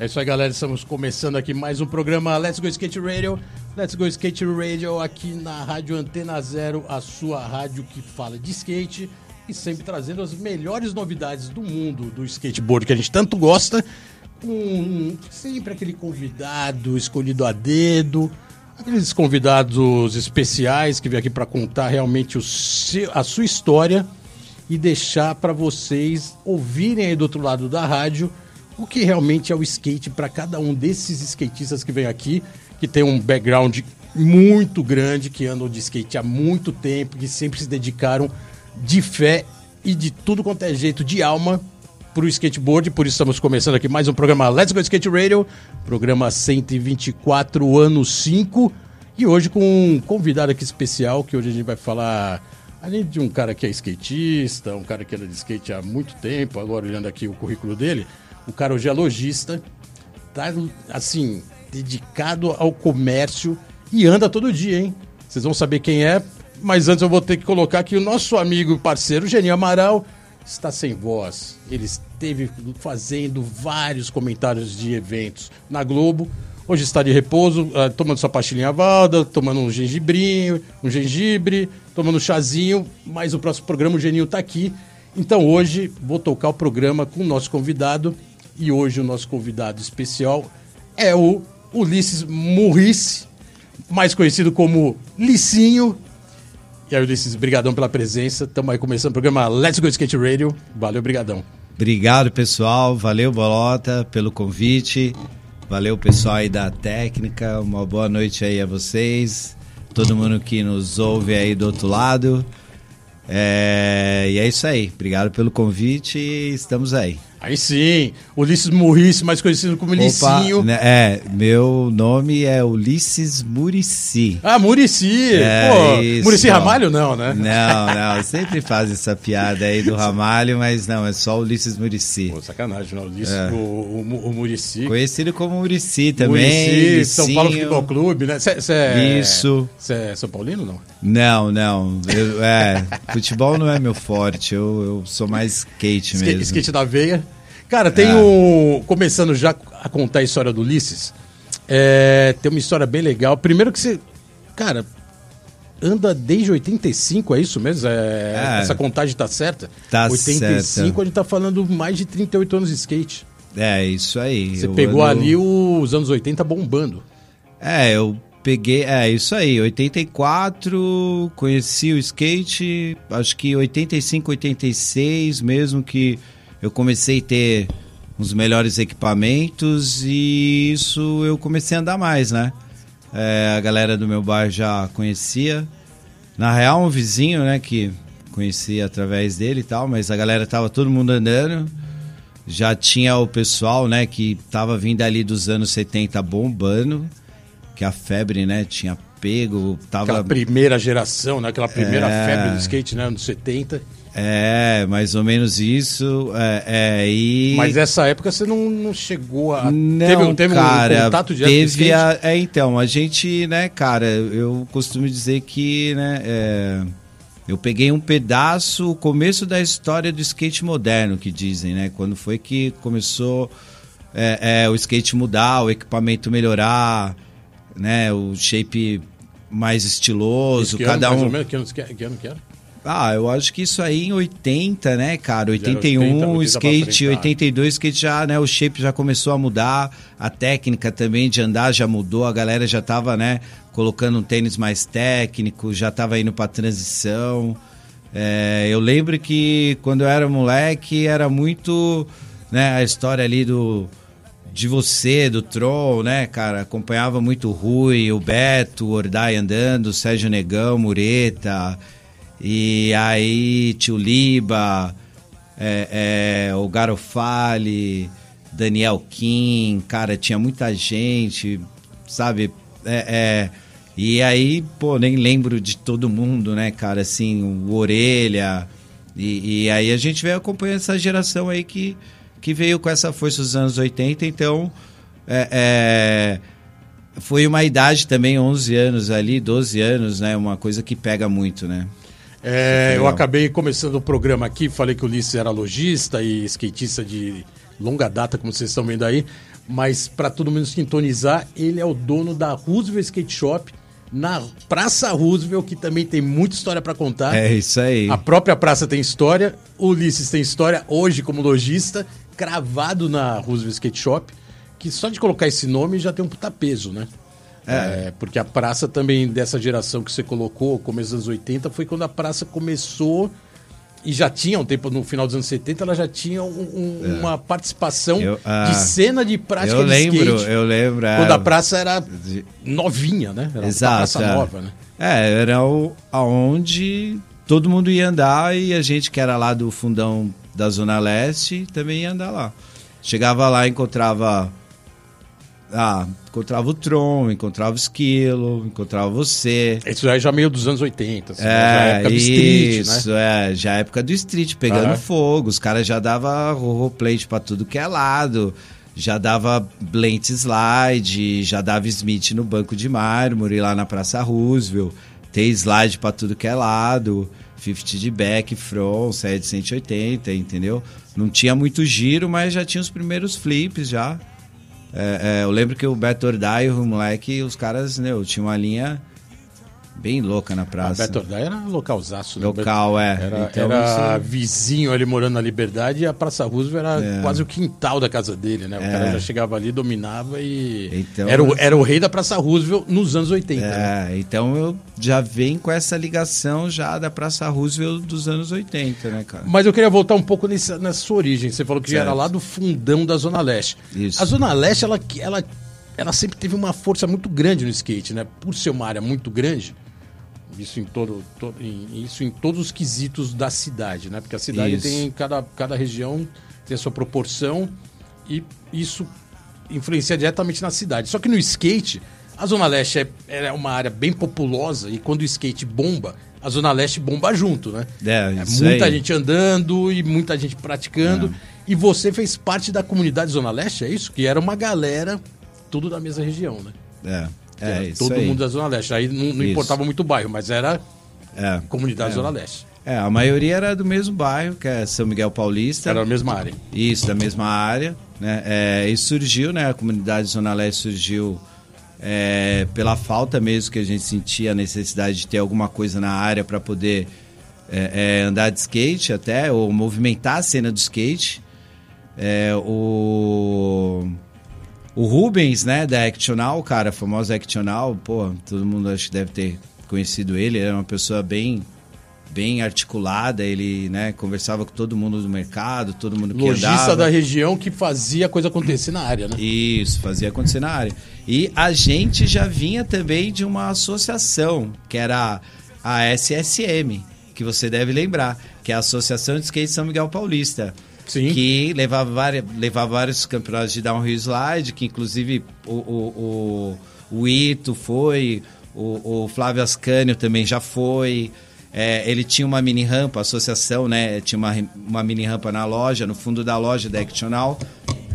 É isso aí, galera. Estamos começando aqui mais um programa Let's Go Skate Radio. Let's Go Skate Radio aqui na Rádio Antena Zero, a sua rádio que fala de skate e sempre trazendo as melhores novidades do mundo do skateboard que a gente tanto gosta, com sempre aquele convidado escolhido a dedo, aqueles convidados especiais que vêm aqui para contar realmente o seu, a sua história e deixar para vocês ouvirem aí do outro lado da rádio o que realmente é o skate para cada um desses skatistas que vem aqui, que tem um background muito grande, que andam de skate há muito tempo, que sempre se dedicaram de fé e de tudo quanto é jeito de alma para o skateboard. Por isso estamos começando aqui mais um programa Let's Go Skate Radio, programa 124, ano 5. E hoje com um convidado aqui especial, que hoje a gente vai falar, além de um cara que é skatista, um cara que anda de skate há muito tempo, agora olhando aqui o currículo dele, o cara hoje é lojista, tá assim, dedicado ao comércio e anda todo dia, hein? Vocês vão saber quem é, mas antes eu vou ter que colocar que o nosso amigo e parceiro Geninho Amaral está sem voz. Ele esteve fazendo vários comentários de eventos na Globo. Hoje está de repouso, uh, tomando sua pastilhinha valda, tomando um gengibrinho, um gengibre, tomando um chazinho, mas o próximo programa o Geninho está aqui. Então hoje vou tocar o programa com o nosso convidado, e hoje o nosso convidado especial é o Ulisses Murrice, mais conhecido como Licinho. E aí, Ulisses, brigadão pela presença. Estamos aí começando o programa Let's Go Skate Radio. Valeu, brigadão. Obrigado, pessoal. Valeu, Bolota, pelo convite. Valeu, pessoal aí da técnica. Uma boa noite aí a vocês. Todo mundo que nos ouve aí do outro lado. É... E é isso aí. Obrigado pelo convite estamos aí. Aí sim, Ulisses Murici, mais conhecido como Licinho. Né, é, meu nome é Ulisses Murici. Ah, Murici. É, Pô, Murici Ramalho não, né? Não, não, sempre faz essa piada aí do Ramalho, mas não, é só Ulisses Murici. Pô, sacanagem, não, Ulisses, é. o, o, o Murici. Conhecido como Murici também. Murici, São Paulo Futebol Clube, né? Cê, cê é, Isso. Você é São Paulino não? Não, não. Eu, é, futebol não é meu forte, eu, eu sou mais skate mesmo. Skate, skate da veia. Cara, tem é. um. Começando já a contar a história do Ulisses. É, tem uma história bem legal. Primeiro que você. Cara, anda desde 85, é isso mesmo? É, é, essa contagem tá certa? Tá 85, certa. a gente tá falando mais de 38 anos de skate. É, isso aí. Você pegou ando... ali os anos 80 bombando. É, eu peguei, é isso aí, 84, conheci o skate, acho que 85, 86 mesmo que eu comecei a ter uns melhores equipamentos e isso eu comecei a andar mais, né? É, a galera do meu bar já conhecia. Na real, um vizinho, né, que conhecia através dele e tal, mas a galera tava todo mundo andando. Já tinha o pessoal, né, que tava vindo ali dos anos 70 bombando, que a febre, né, tinha pego, tava... Aquela primeira geração, né, aquela primeira é... febre do skate, né, anos 70. É, mais ou menos isso. É, é, e... Mas essa época você não, não chegou a. Não, teve, teve cara, um contato direto teve a, É, então, a gente, né, cara, eu costumo dizer que, né, é, eu peguei um pedaço, o começo da história do skate moderno, que dizem, né? Quando foi que começou é, é, o skate mudar, o equipamento melhorar, né? O shape mais estiloso, cada ano, um. Mais ou menos, que ano, que ano que era? Ah, eu acho que isso aí em 80, né, cara? 81, 80, 80 skate, 82, skate já, né? O shape já começou a mudar, a técnica também de andar já mudou, a galera já tava, né, colocando um tênis mais técnico, já tava indo pra transição. É, eu lembro que quando eu era moleque era muito, né, a história ali do de você, do Troll, né, cara? Acompanhava muito o Rui, o Beto, o Ordai andando, o Sérgio Negão, Mureta. E aí, Tio Liba, é, é, o Garofali, Daniel Kim, cara, tinha muita gente, sabe? É, é, e aí, pô, nem lembro de todo mundo, né, cara? Assim, o Orelha. E, e aí a gente veio acompanhando essa geração aí que, que veio com essa força dos anos 80, então. É, é, foi uma idade também, 11 anos ali, 12 anos, né? Uma coisa que pega muito, né? É, eu acabei começando o programa aqui, falei que o Ulisses era lojista e skatista de longa data, como vocês estão vendo aí, mas para todo mundo sintonizar, ele é o dono da Roosevelt Skate Shop na Praça Roosevelt, que também tem muita história para contar. É isso aí. A própria praça tem história, o Ulisses tem história hoje como lojista, cravado na Roosevelt Skate Shop, que só de colocar esse nome já tem um puta peso, né? É. é. porque a praça também dessa geração que você colocou, começo dos anos 80, foi quando a praça começou e já tinha um tempo no final dos anos 70, ela já tinha um, um, é. uma participação eu, ah, de cena de prática eu de lembro, skate. Eu lembro, Quando a praça era novinha, né? Era Exato, praça é. nova, né? É, era o, aonde todo mundo ia andar e a gente que era lá do fundão da Zona Leste também ia andar lá. Chegava lá, encontrava ah, encontrava o Tron, encontrava o Esquilo, encontrava você. Isso aí já meio dos anos 80, assim, é, já época do street, isso, né? é, já época do street, pegando Ah. fogo. Os caras já dava roleplate pra tudo que é lado. Já dava Blent Slide, já dava Smith no banco de mármore lá na Praça Roosevelt. Tem slide pra tudo que é lado. 50 de back, front, 7 180, entendeu? Não tinha muito giro, mas já tinha os primeiros flips já. É, é, eu lembro que o Beto Ordai, o moleque, os caras, né, tinha uma linha bem louca na A praça. Beto Ordaz era localzaço. né? Local, é. Era, Então, era isso- vizinho ali morando na Liberdade e a Praça Roosevelt era É. quase o quintal da casa dele, né? O É. cara já chegava ali, dominava e. Então, era, o, era o rei da Praça Roosevelt nos anos 80. né? É, então eu já venho com essa ligação já da Praça Roosevelt dos anos 80, né, cara? Mas eu queria voltar um pouco nessa, nessa sua origem. Você falou que já era lá do fundão da Zona Leste. Isso. A Zona Leste, ela, ela, ela sempre teve uma força muito grande no skate, né? Por ser uma área muito grande, isso em, todo, to- em- isso em todos os quesitos da cidade, né? Porque a cidade Isso. tem, cada, cada região tem a sua proporção e isso influencia diretamente na cidade. Só que no skate, a Zona Leste é, é uma área bem populosa e quando o skate bomba, a Zona Leste bomba junto, né? É, É muita aí. gente andando e muita gente praticando. E você fez parte da comunidade Zona Leste, é isso? Que era uma galera, tudo da mesma região, né? É, é era isso todo aí. mundo da Zona Leste. Aí não, não importava muito o bairro, mas era É. comunidade É. Zona Leste. É, a maioria era do mesmo bairro, que é São Miguel Paulista. Era a mesma área. Isso, da mesma área. Né? É, e surgiu, né? A comunidade Zona Leste surgiu é, pela falta mesmo que a gente sentia a necessidade de ter alguma coisa na área para poder é, é, andar de skate até, ou movimentar a cena do skate. É, o, o Rubens, né, da Actional, cara, famoso Actional, pô, todo mundo acho que deve ter conhecido ele, ele era uma pessoa bem bem articulada, ele, né, conversava com todo mundo do mercado, todo mundo que Lojista andava. da região que fazia a coisa acontecer na área, né? Isso, fazia acontecer na área. E a gente já vinha também de uma associação, que era a SSM, que você deve lembrar, que é a Associação de Skate São Miguel Paulista. Sim. Que levava, várias, levava vários campeonatos de downhill slide, que inclusive o, o, o, o Ito foi, o, o Flávio Ascânio também já foi. É, ele tinha uma mini rampa, a associação, né? Tinha uma, uma mini rampa na loja, no fundo da loja da Actional,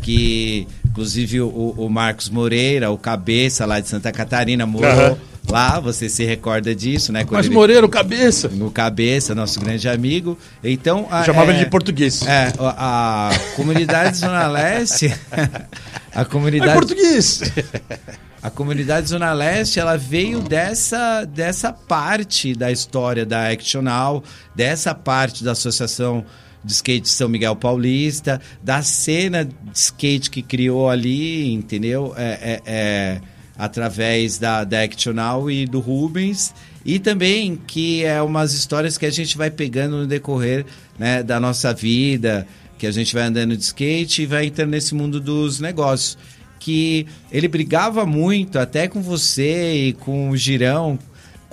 que inclusive o, o Marcos Moreira, o cabeça lá de Santa Catarina, morou Aham. Lá. Você se recorda disso, né? Mas ele- Moreira, o cabeça. no cabeça, nosso grande amigo. Então, a, Chamava é, ele de português. É, a, a comunidade Zona Leste, a É comunidade português. a comunidade Zona Leste, ela veio dessa, dessa parte da história da Actional, dessa parte da Associação de Skate São Miguel Paulista, da cena de skate que criou ali, entendeu? É, é, é, através da, da Actional e do Rubens. E também que é umas histórias que a gente vai pegando no decorrer né, da nossa vida, que a gente vai andando de skate e vai entrando nesse mundo dos negócios que ele brigava muito até com você e com o Girão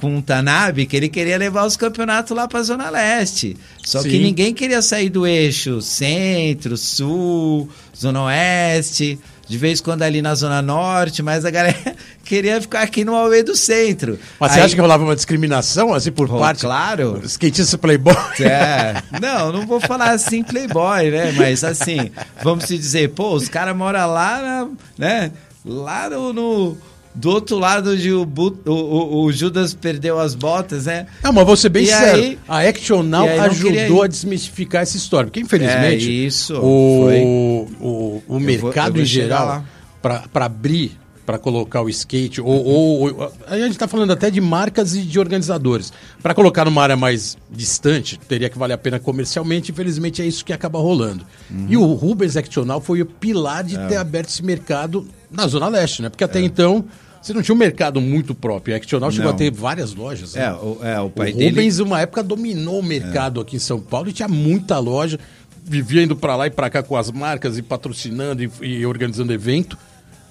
com o Tanabe que ele queria levar os campeonatos lá para Zona Leste. Só Sim. que ninguém queria sair do eixo centro, sul, Zona Oeste, de vez em quando ali na Zona Norte, mas a galera queria ficar aqui no Aue do centro. Mas você Aí- acha que rolava uma discriminação, assim, por Pô, parte? claro. Skatista playboy. É, não, não vou falar assim playboy, né? Mas assim, vamos se dizer, pô, os caras moram lá, na- né? Lá no, no- do outro lado onde o, o, o- o Judas perdeu as botas, né? Não, mas vou ser bem E sincero. aí- a Action Now ajudou a desmistificar essa história. Porque, infelizmente, É, isso, o, o, o mercado vou em geral, para abrir, para colocar o skate, ou, ou- ou- a gente está falando até de marcas e de organizadores. Para colocar numa área mais distante, teria que valer a pena comercialmente. Infelizmente, é isso que acaba rolando. Uhum. E o Rubens Action Now foi o pilar de É. ter aberto esse mercado na Zona Leste, né? Porque até então. Você não tinha um mercado muito próprio. A Action Now chegou Não. a ter várias lojas. né? É, o, é, o O pai dele. Rubens, uma época, dominou o mercado aqui em São Paulo e tinha muita loja. Vivia indo pra lá e pra cá com as marcas e patrocinando e, e organizando evento.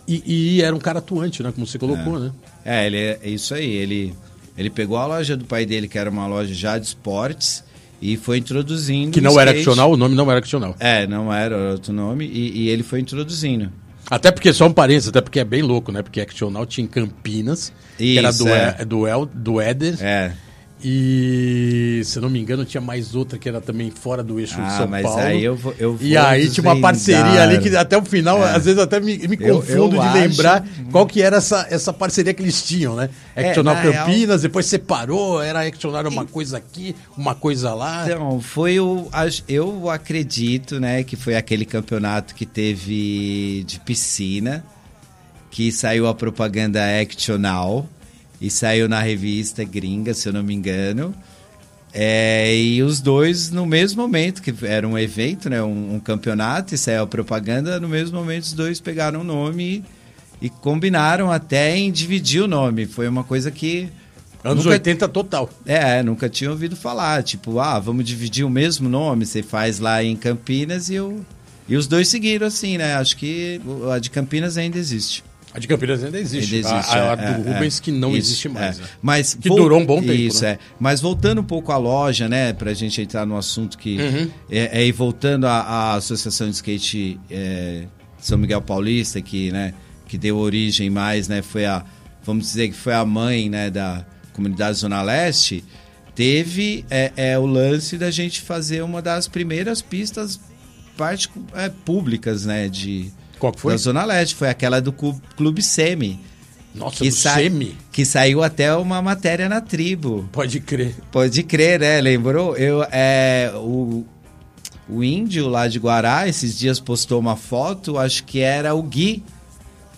E, e era um cara atuante, né? Como você colocou, né? É, ele é é isso aí. Ele, ele pegou a loja do pai dele, que era uma loja já de esportes, e foi introduzindo. Que o não era skate. Actional, o nome não era Actional. É, não era era outro nome, e, e ele foi introduzindo. Até porque, só um parênteses, até porque é bem louco, né? Porque Actional tinha em Campinas, que era Isso, do, é. Do, El, do Éder. É. E, se eu não me engano, tinha mais outra que era também fora do eixo de Ah, São mas Paulo. aí eu vou. Eu E vou aí tinha uma parceria ali que até o final, às vezes até me, me Eu- confundo eu de acho- lembrar qual que era essa, essa parceria que eles tinham, né? É, Actional na Campinas, depois separou, era Actional uma coisa aqui, uma coisa lá. Então, foi o. Eu acredito, né, que foi aquele campeonato que teve de piscina, que saiu a propaganda Actional e saiu na revista gringa, se eu não me engano. É, e os dois no mesmo momento, que era um evento, né, um, um campeonato, e saiu a propaganda, no mesmo momento os dois pegaram o nome e, e combinaram até em dividir o nome. Foi uma coisa que. Anos nunca- 80 total. é, nunca tinha ouvido falar. Tipo, ah, vamos dividir o mesmo nome. Você faz lá em Campinas e eu. E os dois seguiram assim, né? Acho que a de Campinas ainda existe. A de Campinas ainda existe. Ainda existe, a, a é, do é, Rubens que não isso, existe mais. é. né? Mas Que durou um bom tempo, Isso, né? é. Mas voltando um pouco à loja, né? Pra gente entrar no assunto que. Uhum. É, é, e voltando à, à Associação de Skate é, São Miguel Paulista, que, né, que deu origem mais, né? Foi a. Vamos dizer que foi a mãe né, da comunidade Zona Leste. Teve é, é, o lance da gente fazer uma das primeiras pistas é, públicas, né? De, Qual que foi? da Zona Leste. Foi aquela do Clube Semi. Nossa, Que, do sai- Semi. que saiu até uma matéria na tribo. Pode crer. Pode crer, né? Lembrou? Eu, é, o, o índio lá de Guará, esses dias postou uma foto, acho que era o Gui.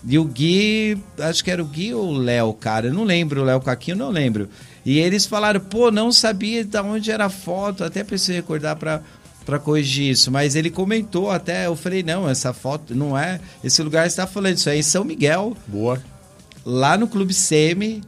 E o Gui, acho que era o Gui ou o Léo, cara, eu não lembro, o Léo Caquinho, não lembro. E eles falaram, pô, não sabia de onde era a foto, até preciso recordar pra, pra corrigir isso. Mas ele comentou até, eu falei, não, essa foto não é, esse lugar você tá falando, isso aí é em São Miguel, Boa. lá no Clube Semi,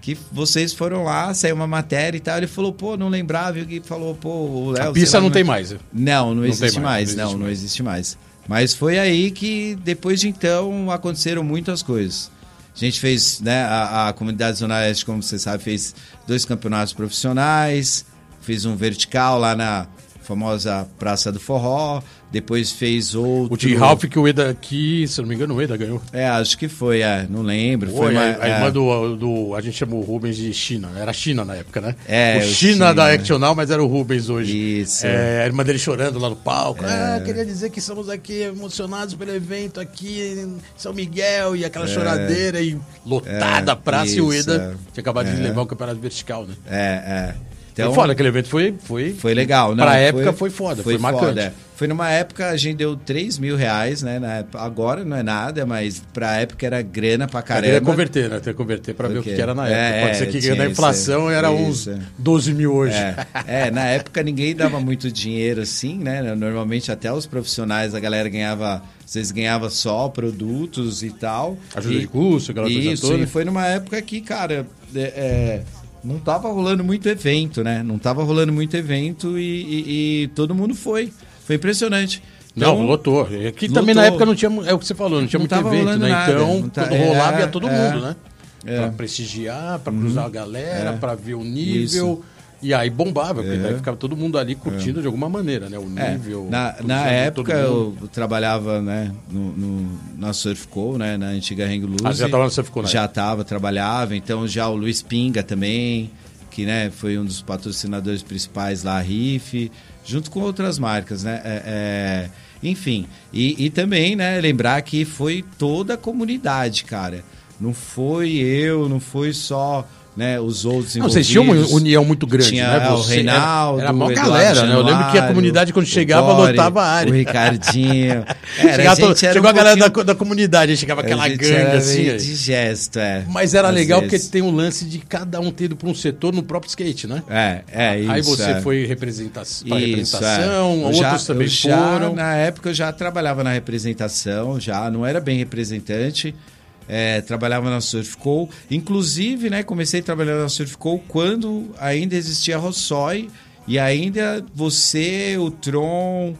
que vocês foram lá, saiu uma matéria e tal. Ele falou, pô, não lembrava. E o Gui falou, pô, o Léo. A pista não tem mais. Não, não, Não existe mais, mais. não Não, existe não mais. existe mais. Mas foi aí que, depois de então, aconteceram muitas coisas. A gente fez, né, a, a comunidade Zona Oeste, como você sabe, fez dois campeonatos profissionais, fez um vertical lá na famosa Praça do Forró, depois fez outro... O Tim Ralph que o Eda aqui, se não me engano, o Eda ganhou. É, acho que foi, é, não lembro. Foi, foi uma- a, a é. irmã do, do. A gente chama o Rubens de China. Era China na época, né? É, o China, China, da? Actional, mas era o Rubens hoje. Isso. É, a irmã dele chorando lá no palco. Ah, queria dizer que estamos aqui emocionados pelo evento aqui em São Miguel e aquela choradeira e lotada É, a praça e o isso, Eda é. tinha acabado de É. levar o campeonato vertical, né? É, é. Então, foda, aquele evento foi. Foi, Foi legal, não? Pra época foi foda, foi marcante. é. Foi numa época, a gente deu 3 mil reais, né? Época- agora não é nada, mas pra época era grana pra Caramba. Teria converter, né? Teria converter pra ver o que que era na É, época. Pode é, ser que na isso, inflação era isso, uns é. 12 mil hoje. É, é, na época ninguém dava muito dinheiro assim, né? Normalmente até os profissionais, a galera ganhava, vocês ganhava só produtos e tal. Ajuda E- de custo, aquela coisa Isso, toda. e foi numa época que, cara, é, é, não tava rolando muito evento, né? Não tava rolando muito evento e, e- e todo mundo foi. Foi impressionante. Não, Então, lotou. Aqui lotou. também na época não tinha, é o que você falou, não tinha Não muito evento, né? nada, Então, não tá- quando rolava é, ia todo é. mundo, né? É. pra prestigiar, pra cruzar a galera, É. pra ver o nível. E aí bombava, porque É. daí ficava todo mundo ali curtindo de alguma maneira, né? O É, nível. na, tudo na certo, época eu trabalhava né, no, no- na Surfco, né, na antiga Hang Loose. Ah, já tava no Surfco, né? Já estava, trabalhava. Então já o Luiz Pinga também, que né, foi um dos patrocinadores principais lá, a Riff, junto com outras marcas, né? É, é, enfim, e, e também, né, lembrar que foi toda a comunidade, cara. Não foi eu, não foi só né, os outros Não, vocês tinham uma união muito grande, Tinha né? o Você- Reinaldo, Era, era uma o galera, né? Eu lembro que a Januário, comunidade, quando o chegava, lotava a área. O Ricardinho. Era, Chegava a todo- era chegou um a galera da, pouquinho- co- da comunidade, aí chegava aquela gangue era assim. de gesto, é. Mas era legal vezes. porque tem um lance de cada um ter ido para um setor no próprio skate, né? É, é isso. Aí você é. foi representa para Isso, representação, é. Outros já- também já, foram. Na época eu já trabalhava na representação, já não era bem representante. É, trabalhava na Surfco. Inclusive, né, comecei a trabalhar na Surfco quando ainda existia a Rossói e ainda você, o Tron,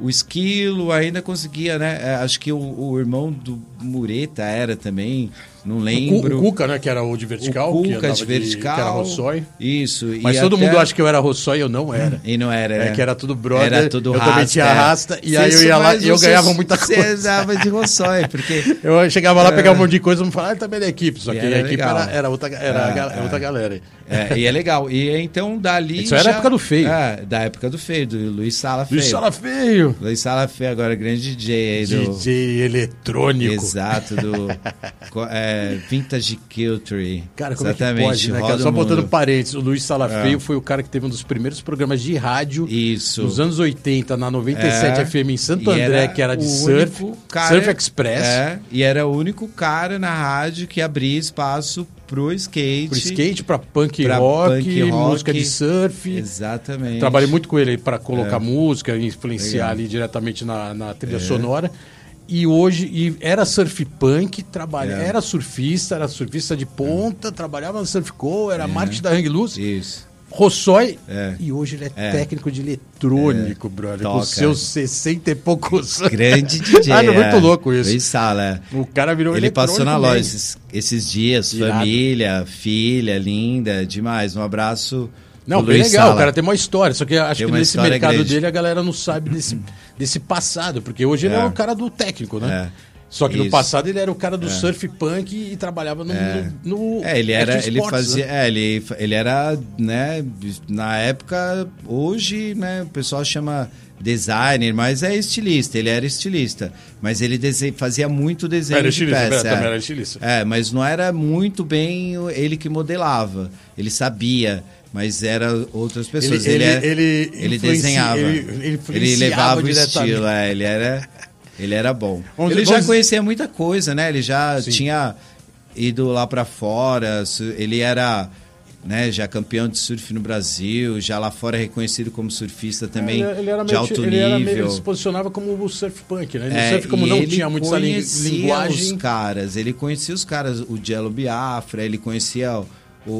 o Esquilo ainda conseguia, né? é, Acho que o, o irmão do Mureta era também, não lembro. O Cuca, né? Que era o de vertical. O Cuca de vertical. que era Rossói. Isso. Mas e todo até- mundo acha que eu era Rossói e eu não era. E não era, É né? que era tudo brother. Era tudo eu rasta. também tinha é. rasta. E Você aí eu ia lá e eu você- ganhava muita Você coisa. usava de roçói, porque... Eu chegava lá, pegava um monte de coisa e me falava, ah, também é da equipe. Só E que a equipe era, era outra, era a É, ga- é. outra galera. É, e é legal. E então dali. Isso era a época do Feio. É, da época do feio, do Luiz Sala Feio. Luiz Sala Feio. Luiz Sala Feio, agora grande DJ do. DJ eletrônico. Exato, do co- é, Vintage Culture. Cara, como Exatamente, é que pode, né? Cara? Só botando parênteses, o Luiz Salafeio É. foi o cara que teve um dos primeiros programas de rádio Isso. nos anos 80, na 97 É. FM em Santo E André, que era de surf, cara- Surf Express. É, e era o único cara na rádio que abria espaço pro skate. Pro skate, pra punk, Pra rock, punk rock. música de surf. Exatamente. Trabalhei muito com ele para colocar É. música, influenciar Legal. ali diretamente na, na trilha sonora. E hoje, e era surf punk, trabalha, É. era surfista, era surfista de ponta, trabalhava no Surfco, era marketing da Hang Loose, Isso. Rossói, É. e hoje ele é, É. técnico de eletrônico, brother, com Toca. seus 60 e poucos Grande DJ. Ah, é muito é. louco isso. Luiz Sala. é. O cara virou Ele passou na loja esses, esses dias, Irado. família, filha, linda, demais. Um abraço. Não, bem legal, Sala. o cara tem uma história, só que acho que nesse mercado grande. dele a galera não sabe desse, desse passado, porque hoje ele é, É. o cara do técnico, né? É. Só que no Isso. passado ele era o cara do surf punk e trabalhava no. É. no, no É, ele era, Action ele Sports, fazia, né? é, ele, ele era, né, na época, hoje, né, o pessoal chama designer, mas é estilista, ele era estilista, mas ele dese- fazia muito desenho Era de estilista, peça. era- também é. era estilista. É, mas não era muito bem ele que modelava, ele sabia, mas era outras pessoas. Ele- Ele, ele- era- ele ele influenci- desenhava, ele- ele, ele levava o estilo, é, ele era, ele era bom. Vamos- ele já vamos- conhecia muita coisa, né? Ele já Sim. tinha ido lá pra fora, ele era né, já campeão de surf no Brasil, já lá fora reconhecido como surfista também ele, ele era de alto ele era meio- nível. ele se posicionava como o surf punk, né? No É, surf, como não ele tinha muito essa lin- conhecia linguagem. os caras, ele conhecia os caras, o Jello Biafra, ele conhecia o,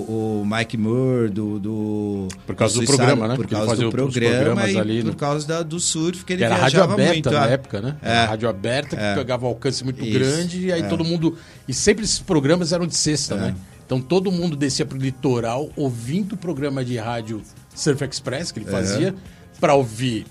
o Mike Moore do, do Por causa do Suicide- programa, né? Por Porque ele causa fazia do programa e ali por causa da- do surf que ele Que era rádio aberta muito. na é. época, né? É. Era rádio aberta que É. pegava um alcance muito Isso. grande e aí É. todo mundo. E sempre esses programas eram de sexta, É. né? Então todo mundo descia pro litoral ouvindo o programa de rádio Surf Express que ele fazia pra ouvir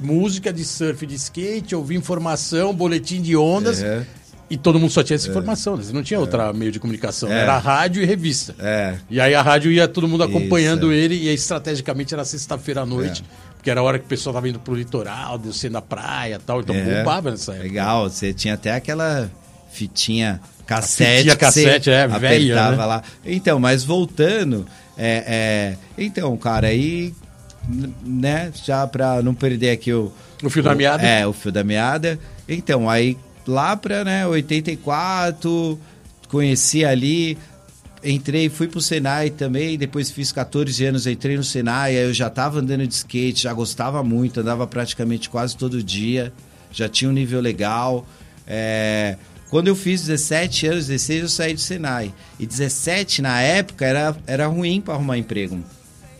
música de surf de skate, ouvir informação, boletim de ondas. É. E todo mundo só tinha essa informação, né? Você não tinha outro meio de comunicação. É. Era rádio e revista. É. E aí a rádio ia todo mundo acompanhando Isso. ele, e aí estrategicamente era sexta-feira à noite, É. porque era a hora que o pessoal tava indo pro litoral, descendo a praia e tal, então É. bombava nessa época. Legal, você tinha até aquela fitinha cassete. fitinha cassete, é, velha, né? lá. Então, mas voltando, é, é, então, cara, aí, né, já pra não perder aqui o... O fio da meada. É, o fio da meada. Então, aí lá pra, né, 84, conheci ali... Entrei, fui pro Senai também, depois fiz 14 anos, entrei no Senai, aí eu já tava andando de skate, já gostava muito, andava praticamente quase todo dia, já tinha um nível legal. É, Quando eu fiz 17 anos, 16, eu saí do Senai. E 17, na época, era, era ruim para arrumar emprego.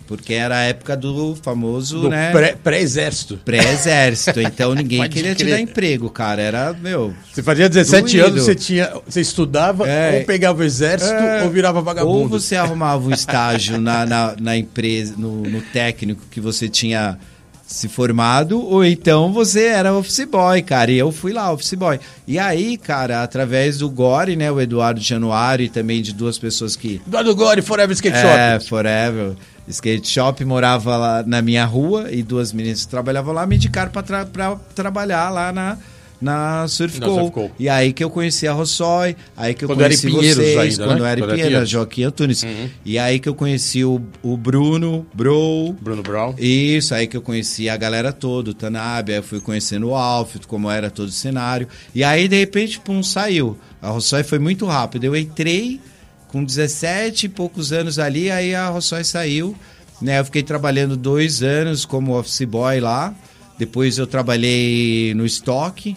Porque era a época do famoso, Do né? pré- pré-exército. Pré-exército. Então ninguém Pode queria te crer. dar emprego, cara. Era, meu. Você fazia 17 Doído. anos, você, tinha, você estudava, É. ou pegava o exército, É. ou virava vagabundo. Ou você arrumava um estágio na, na, na empresa, no, no técnico que você tinha se formado, ou então você era office boy, cara. E eu fui lá, office boy. E aí, cara, através do Gore, né, o Eduardo Januário e também de duas pessoas que Eduardo Gore, Forever Skate é, Shop. Forever. Skate Shop morava lá na minha rua e duas meninas que trabalhavam lá me indicaram pra, tra pra trabalhar lá na, na Surf Co. E aí que eu conheci a Rossói, aí que eu Quando conheci vocês, ainda, quando né? era Quando Pinheiros. Joaquim Antunes. Uhum. E aí que eu conheci o, o Bruno, Bro. Bruno Brown. Isso, aí que eu conheci a galera toda, o Tanabe, aí eu fui conhecendo o Alfred, como era todo o cenário. E aí, de repente, pum, saiu. A Rossói foi muito rápido. Eu entrei com 17 e poucos anos ali, aí a Rossói saiu. Né? Eu fiquei trabalhando dois anos como office boy lá. Depois eu trabalhei no estoque.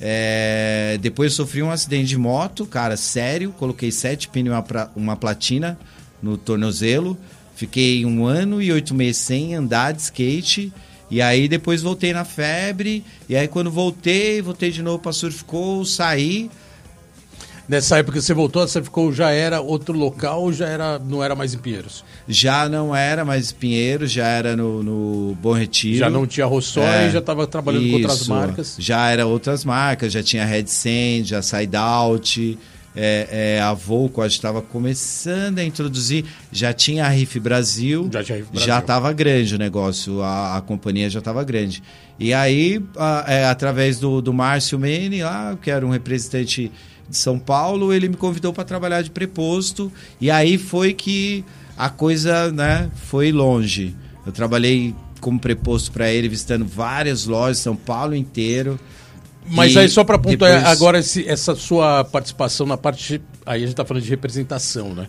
É, depois sofri um acidente de moto, cara, sério. Coloquei sete pneus e uma, uma platina no tornozelo. Fiquei um ano e oito meses sem andar de skate. E aí depois voltei na febre. E aí quando voltei, voltei de novo pra Surfco, saí. Nessa época que você voltou, você ficou, já era outro local ou já era, não era mais em Pinheiros? Já não era mais Pinheiro, já era no, no Bom Retiro. Já não tinha Rossói, É, já estava trabalhando com outras isso. marcas. Já era outras marcas, já tinha Red Sand, já Side Out, é, é, a Volco acho que estava começando a introduzir, já tinha a Riff Brasil, Já a estava grande o negócio, a, a companhia já estava grande. E aí, a- é, através do, do Márcio Mene, lá, que era um representante de São Paulo, ele me convidou para trabalhar de preposto, e aí foi que a coisa né, foi longe. Eu trabalhei como preposto para ele, visitando várias lojas, São Paulo inteiro. Mas E aí, só para pontuar, depois- agora esse- essa sua participação na parte. Aí a gente está falando de representação, né?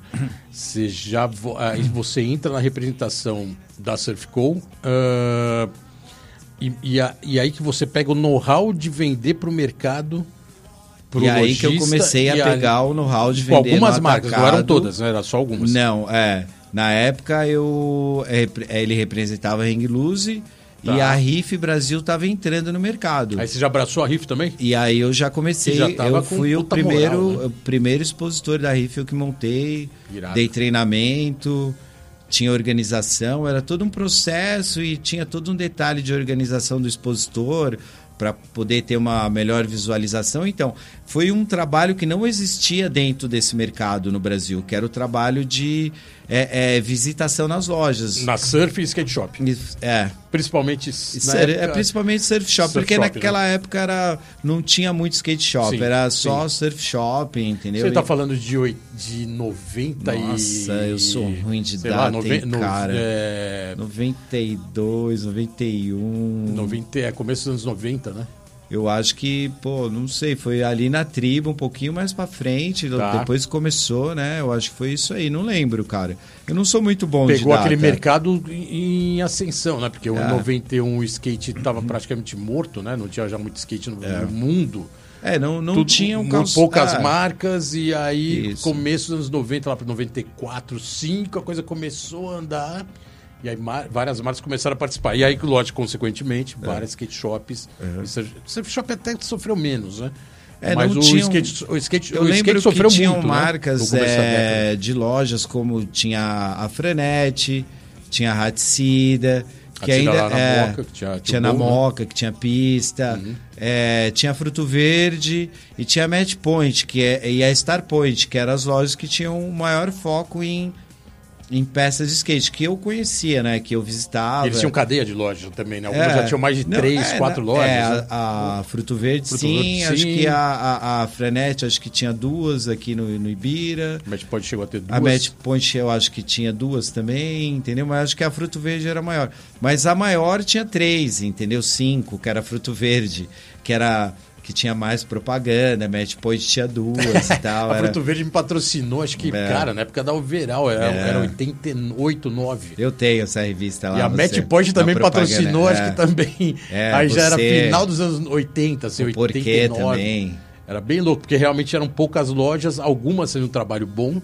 Você já. Aí você entra na representação da Surfco. ah, e, e, a- e aí que você pega o know-how de vender para o mercado. Pro e aí que eu comecei a pegar o know-how de Com vender algumas marcas, não eram todas, né? Era só algumas. Não, é. Na época eu é, repre- ele representava a Hang Loose Tá. e a Riff Brasil estava entrando no mercado. Aí você já abraçou a Riff também? E aí eu já comecei, já eu fui o primeiro, moral, né? o primeiro expositor da Riff eu que montei, Irado. dei treinamento, tinha organização, era todo um processo e tinha todo um detalhe de organização do expositor para poder ter uma melhor visualização. Então, foi um trabalho que não existia dentro desse mercado no Brasil, que era o trabalho de é, é, visitação nas lojas. Na Surf e Skate Shop. É, Principalmente. Sur- é época- principalmente surf shop, Surf porque shop, naquela época era, não tinha muito skate shop, Sim, era sim. só surf shop, entendeu? Você tá E- falando de, oi- de 90 e... Nossa, eu sou ruim de sei data, lá, nove- hein, no- cara. é, 92, 91. 90, é começo dos anos 90, né? Eu acho que, pô, não sei, foi ali na tribo, um pouquinho mais pra frente, Tá. depois começou, né? Eu acho que foi isso aí, não lembro, cara. Eu não sou muito bom de Pegou aquele mercado em, ascensão, né? Porque o É. 91 o skate estava praticamente morto, né? Não tinha já muito skate no, no mundo. É, não, não Tudo- tinha um muito calço- poucas é. marcas e aí Isso. começo dos anos 90 lá para 94, 5, a coisa começou a andar e aí ma- várias marcas começaram a participar. E aí, lógico, consequentemente, É. várias skate shops. E surf, surf shop até sofreu menos, né? É, Mas não o, tinham- skate, o skate, Eu o lembro skate sofreu que tinham muito, né? marcas da é, de lojas como tinha a Franete, tinha a Hatsida, que Hatsida ainda lá na é, Moca, que tinha- tinha na né? Moca, que tinha pista, é, tinha Fruto Verde e tinha a Match Point, que é, e a Star Point, que eram as lojas que tinham o maior foco em em peças de skate que eu conhecia, né, que eu visitava. Eles tinham cadeia de lojas também, né? Algumas É. já tinham mais de Não, três, é, quatro não, lojas. É, né? a, a Fruto Verde, Fruto sim. Verde, acho sim. que a, a, a Frenete, acho que tinha duas aqui no, no Ibira. A Match Point chegou a ter duas. A Match Point eu acho que tinha duas também, entendeu? Mas acho que a Fruto Verde era maior. Mas a maior tinha três, entendeu? Cinco, que era Fruto Verde, que era que tinha mais propaganda, a Match Point tinha duas e tal. A era- Fruto Verde me patrocinou, acho que, É. cara, na época da Overall, era, É. era 88, 9. Eu tenho essa revista lá. E a você- Match Point na também patrocinou, é. acho que também. É, aí já era você- final dos anos 80, assim, O porquê 89. também. Era bem louco, porque realmente eram poucas lojas, algumas fazendo um trabalho bom.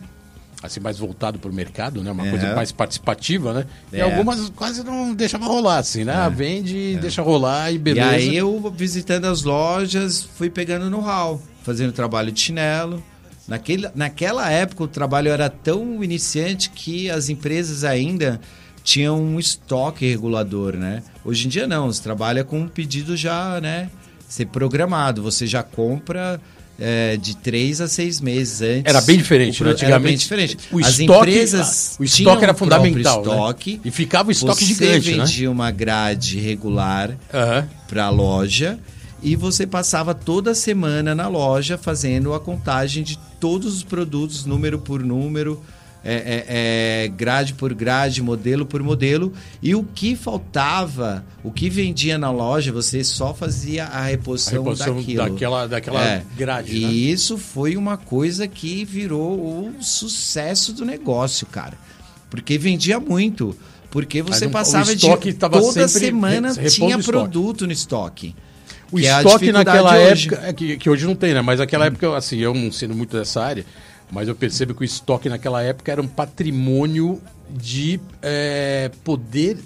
Assim, mais voltado para o mercado, né? Uma É. coisa mais participativa, né? E É. algumas quase não deixava rolar, assim, né? Ah, Vende e deixa rolar e E beleza. aí eu, visitando as lojas, fui pegando know-how, fazendo trabalho de chinelo. Naquele, naquela época o trabalho era tão iniciante que as empresas ainda tinham um estoque regulador, né? Hoje em dia não, você trabalha com um pedido já, né? Ser programado, você já compra é, de três a seis meses antes. Era bem diferente, O né? pro- Era bem Antigamente, diferente. o As estoque- empresas o estoque era fundamental, né? estoque, E ficava o estoque você gigante, né? vendia uma grade regular Aham. para a loja e você passava toda semana na loja fazendo a contagem de todos os produtos, número por número, é, é, é, grade por grade, modelo por modelo. E o que faltava, o que vendia na loja, você só fazia a A reposição, reposição daquilo. daquela, daquela É, grade, e né? isso foi uma coisa que virou o sucesso do negócio, cara. Porque vendia muito. Porque você passava de toda semana tinha produto no estoque. O que é estoque dificuldade naquela hoje. época, é que, que hoje não tem, né? Mas naquela época, assim, eu não sendo muito dessa área, mas eu percebo que o estoque naquela época era um patrimônio de é, poder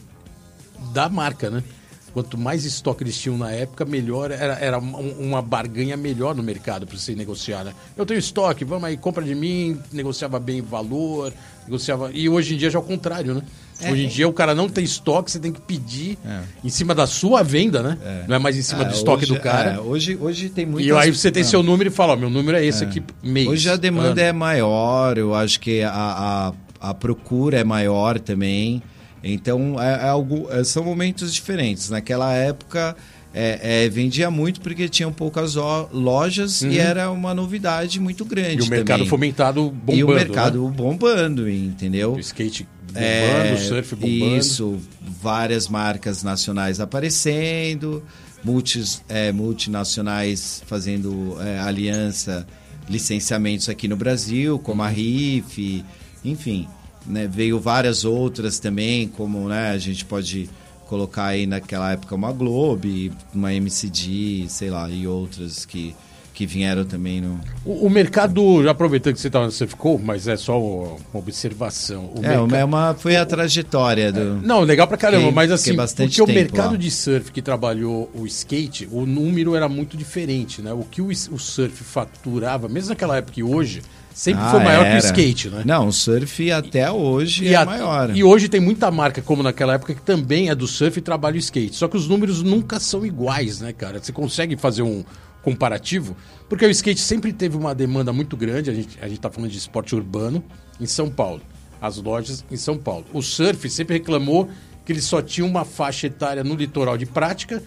da marca, né? Quanto mais estoque eles tinham na época, melhor era, era um- uma barganha melhor no mercado para você negociar, né? Eu tenho estoque, vamos aí, compra de mim, negociava bem o valor, negociava. E hoje em dia já é o contrário, né? É. Hoje em dia o cara não tem estoque, você tem que pedir em cima da sua venda, né? Não é mais em cima É, do estoque hoje- do cara. é, hoje, hoje tem muitas... E aí você tem não. seu número e fala, ó, meu número é esse aqui, mês. Hoje a demanda ano. é maior, eu acho que a, a, a procura é maior também. Então, é, é algo, é, são momentos diferentes. Naquela época, é, é, vendia muito porque tinham poucas lojas e era uma novidade muito grande. Uhum. E o mercado também. fomentado bombando, E o mercado né? bombando, entendeu? O skate bombando, É, o surf bombando. Isso, várias marcas nacionais aparecendo, multis, é, multinacionais fazendo é, aliança, licenciamentos aqui no Brasil, como a RIF, enfim. Né, veio várias outras também, como né, a gente pode colocar aí naquela época uma Globe, uma MCD, sei lá, e outras que, que vieram também no, O, o mercado, já aproveitando que você estava no Surfco, mas é só uma observação. O É, é uma, foi a trajetória do. Não, legal pra caramba, mas assim, porque o mercado lá. de surf que trabalhou o skate, o número era muito diferente, né? O que o, o surf faturava, mesmo naquela época e hoje, sempre Ah, foi maior que o era. skate, né? Não, o surf até hoje é a- maior. e hoje tem muita marca, como naquela época, que também é do surf e trabalha o skate. Só que os números nunca são iguais, né, cara? Você consegue fazer um comparativo? Porque o skate sempre teve uma demanda muito grande, a gente, a gente tá falando de esporte urbano, em São Paulo. As lojas em São Paulo. O surf sempre reclamou que eles só tinham uma faixa etária no litoral de prática,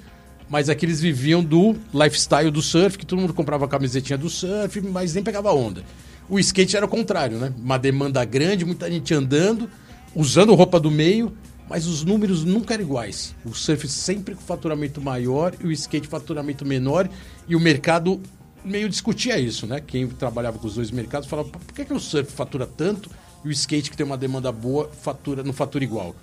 mas aqui eles viviam do lifestyle do surf, que todo mundo comprava a camisetinha do surf, mas nem pegava onda. O skate era o contrário, né? Uma demanda grande, muita gente andando, usando roupa do meio, mas os números nunca eram iguais. O surf sempre com faturamento maior e o skate faturamento menor, e o mercado meio discutia isso, né? Quem trabalhava com os dois mercados falava, por que, que o surf fatura tanto e o skate, que tem uma demanda boa, fatura, não fatura igual?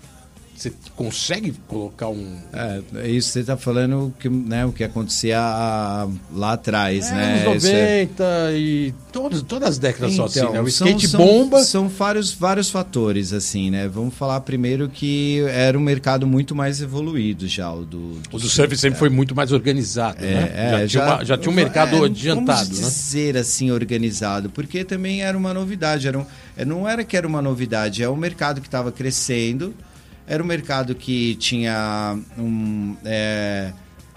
Você consegue colocar um, É, é isso você está falando que, né, o que acontecia ah, lá atrás, É, né? anos Isso é- 90 e todos, todas as décadas só assim, né? O são- skate são, bomba. São vários, vários fatores, assim, né? Vamos falar primeiro que era um mercado muito mais evoluído já, o do, O do surf sempre foi muito mais organizado, né? É, é, já, tinha uma- já tinha um mercado é, adiantado, vamos né? dizer assim, organizado, porque também era uma novidade. Era um, é, não era que era uma novidade, é um mercado que estava crescendo, era um mercado que tinha um, é,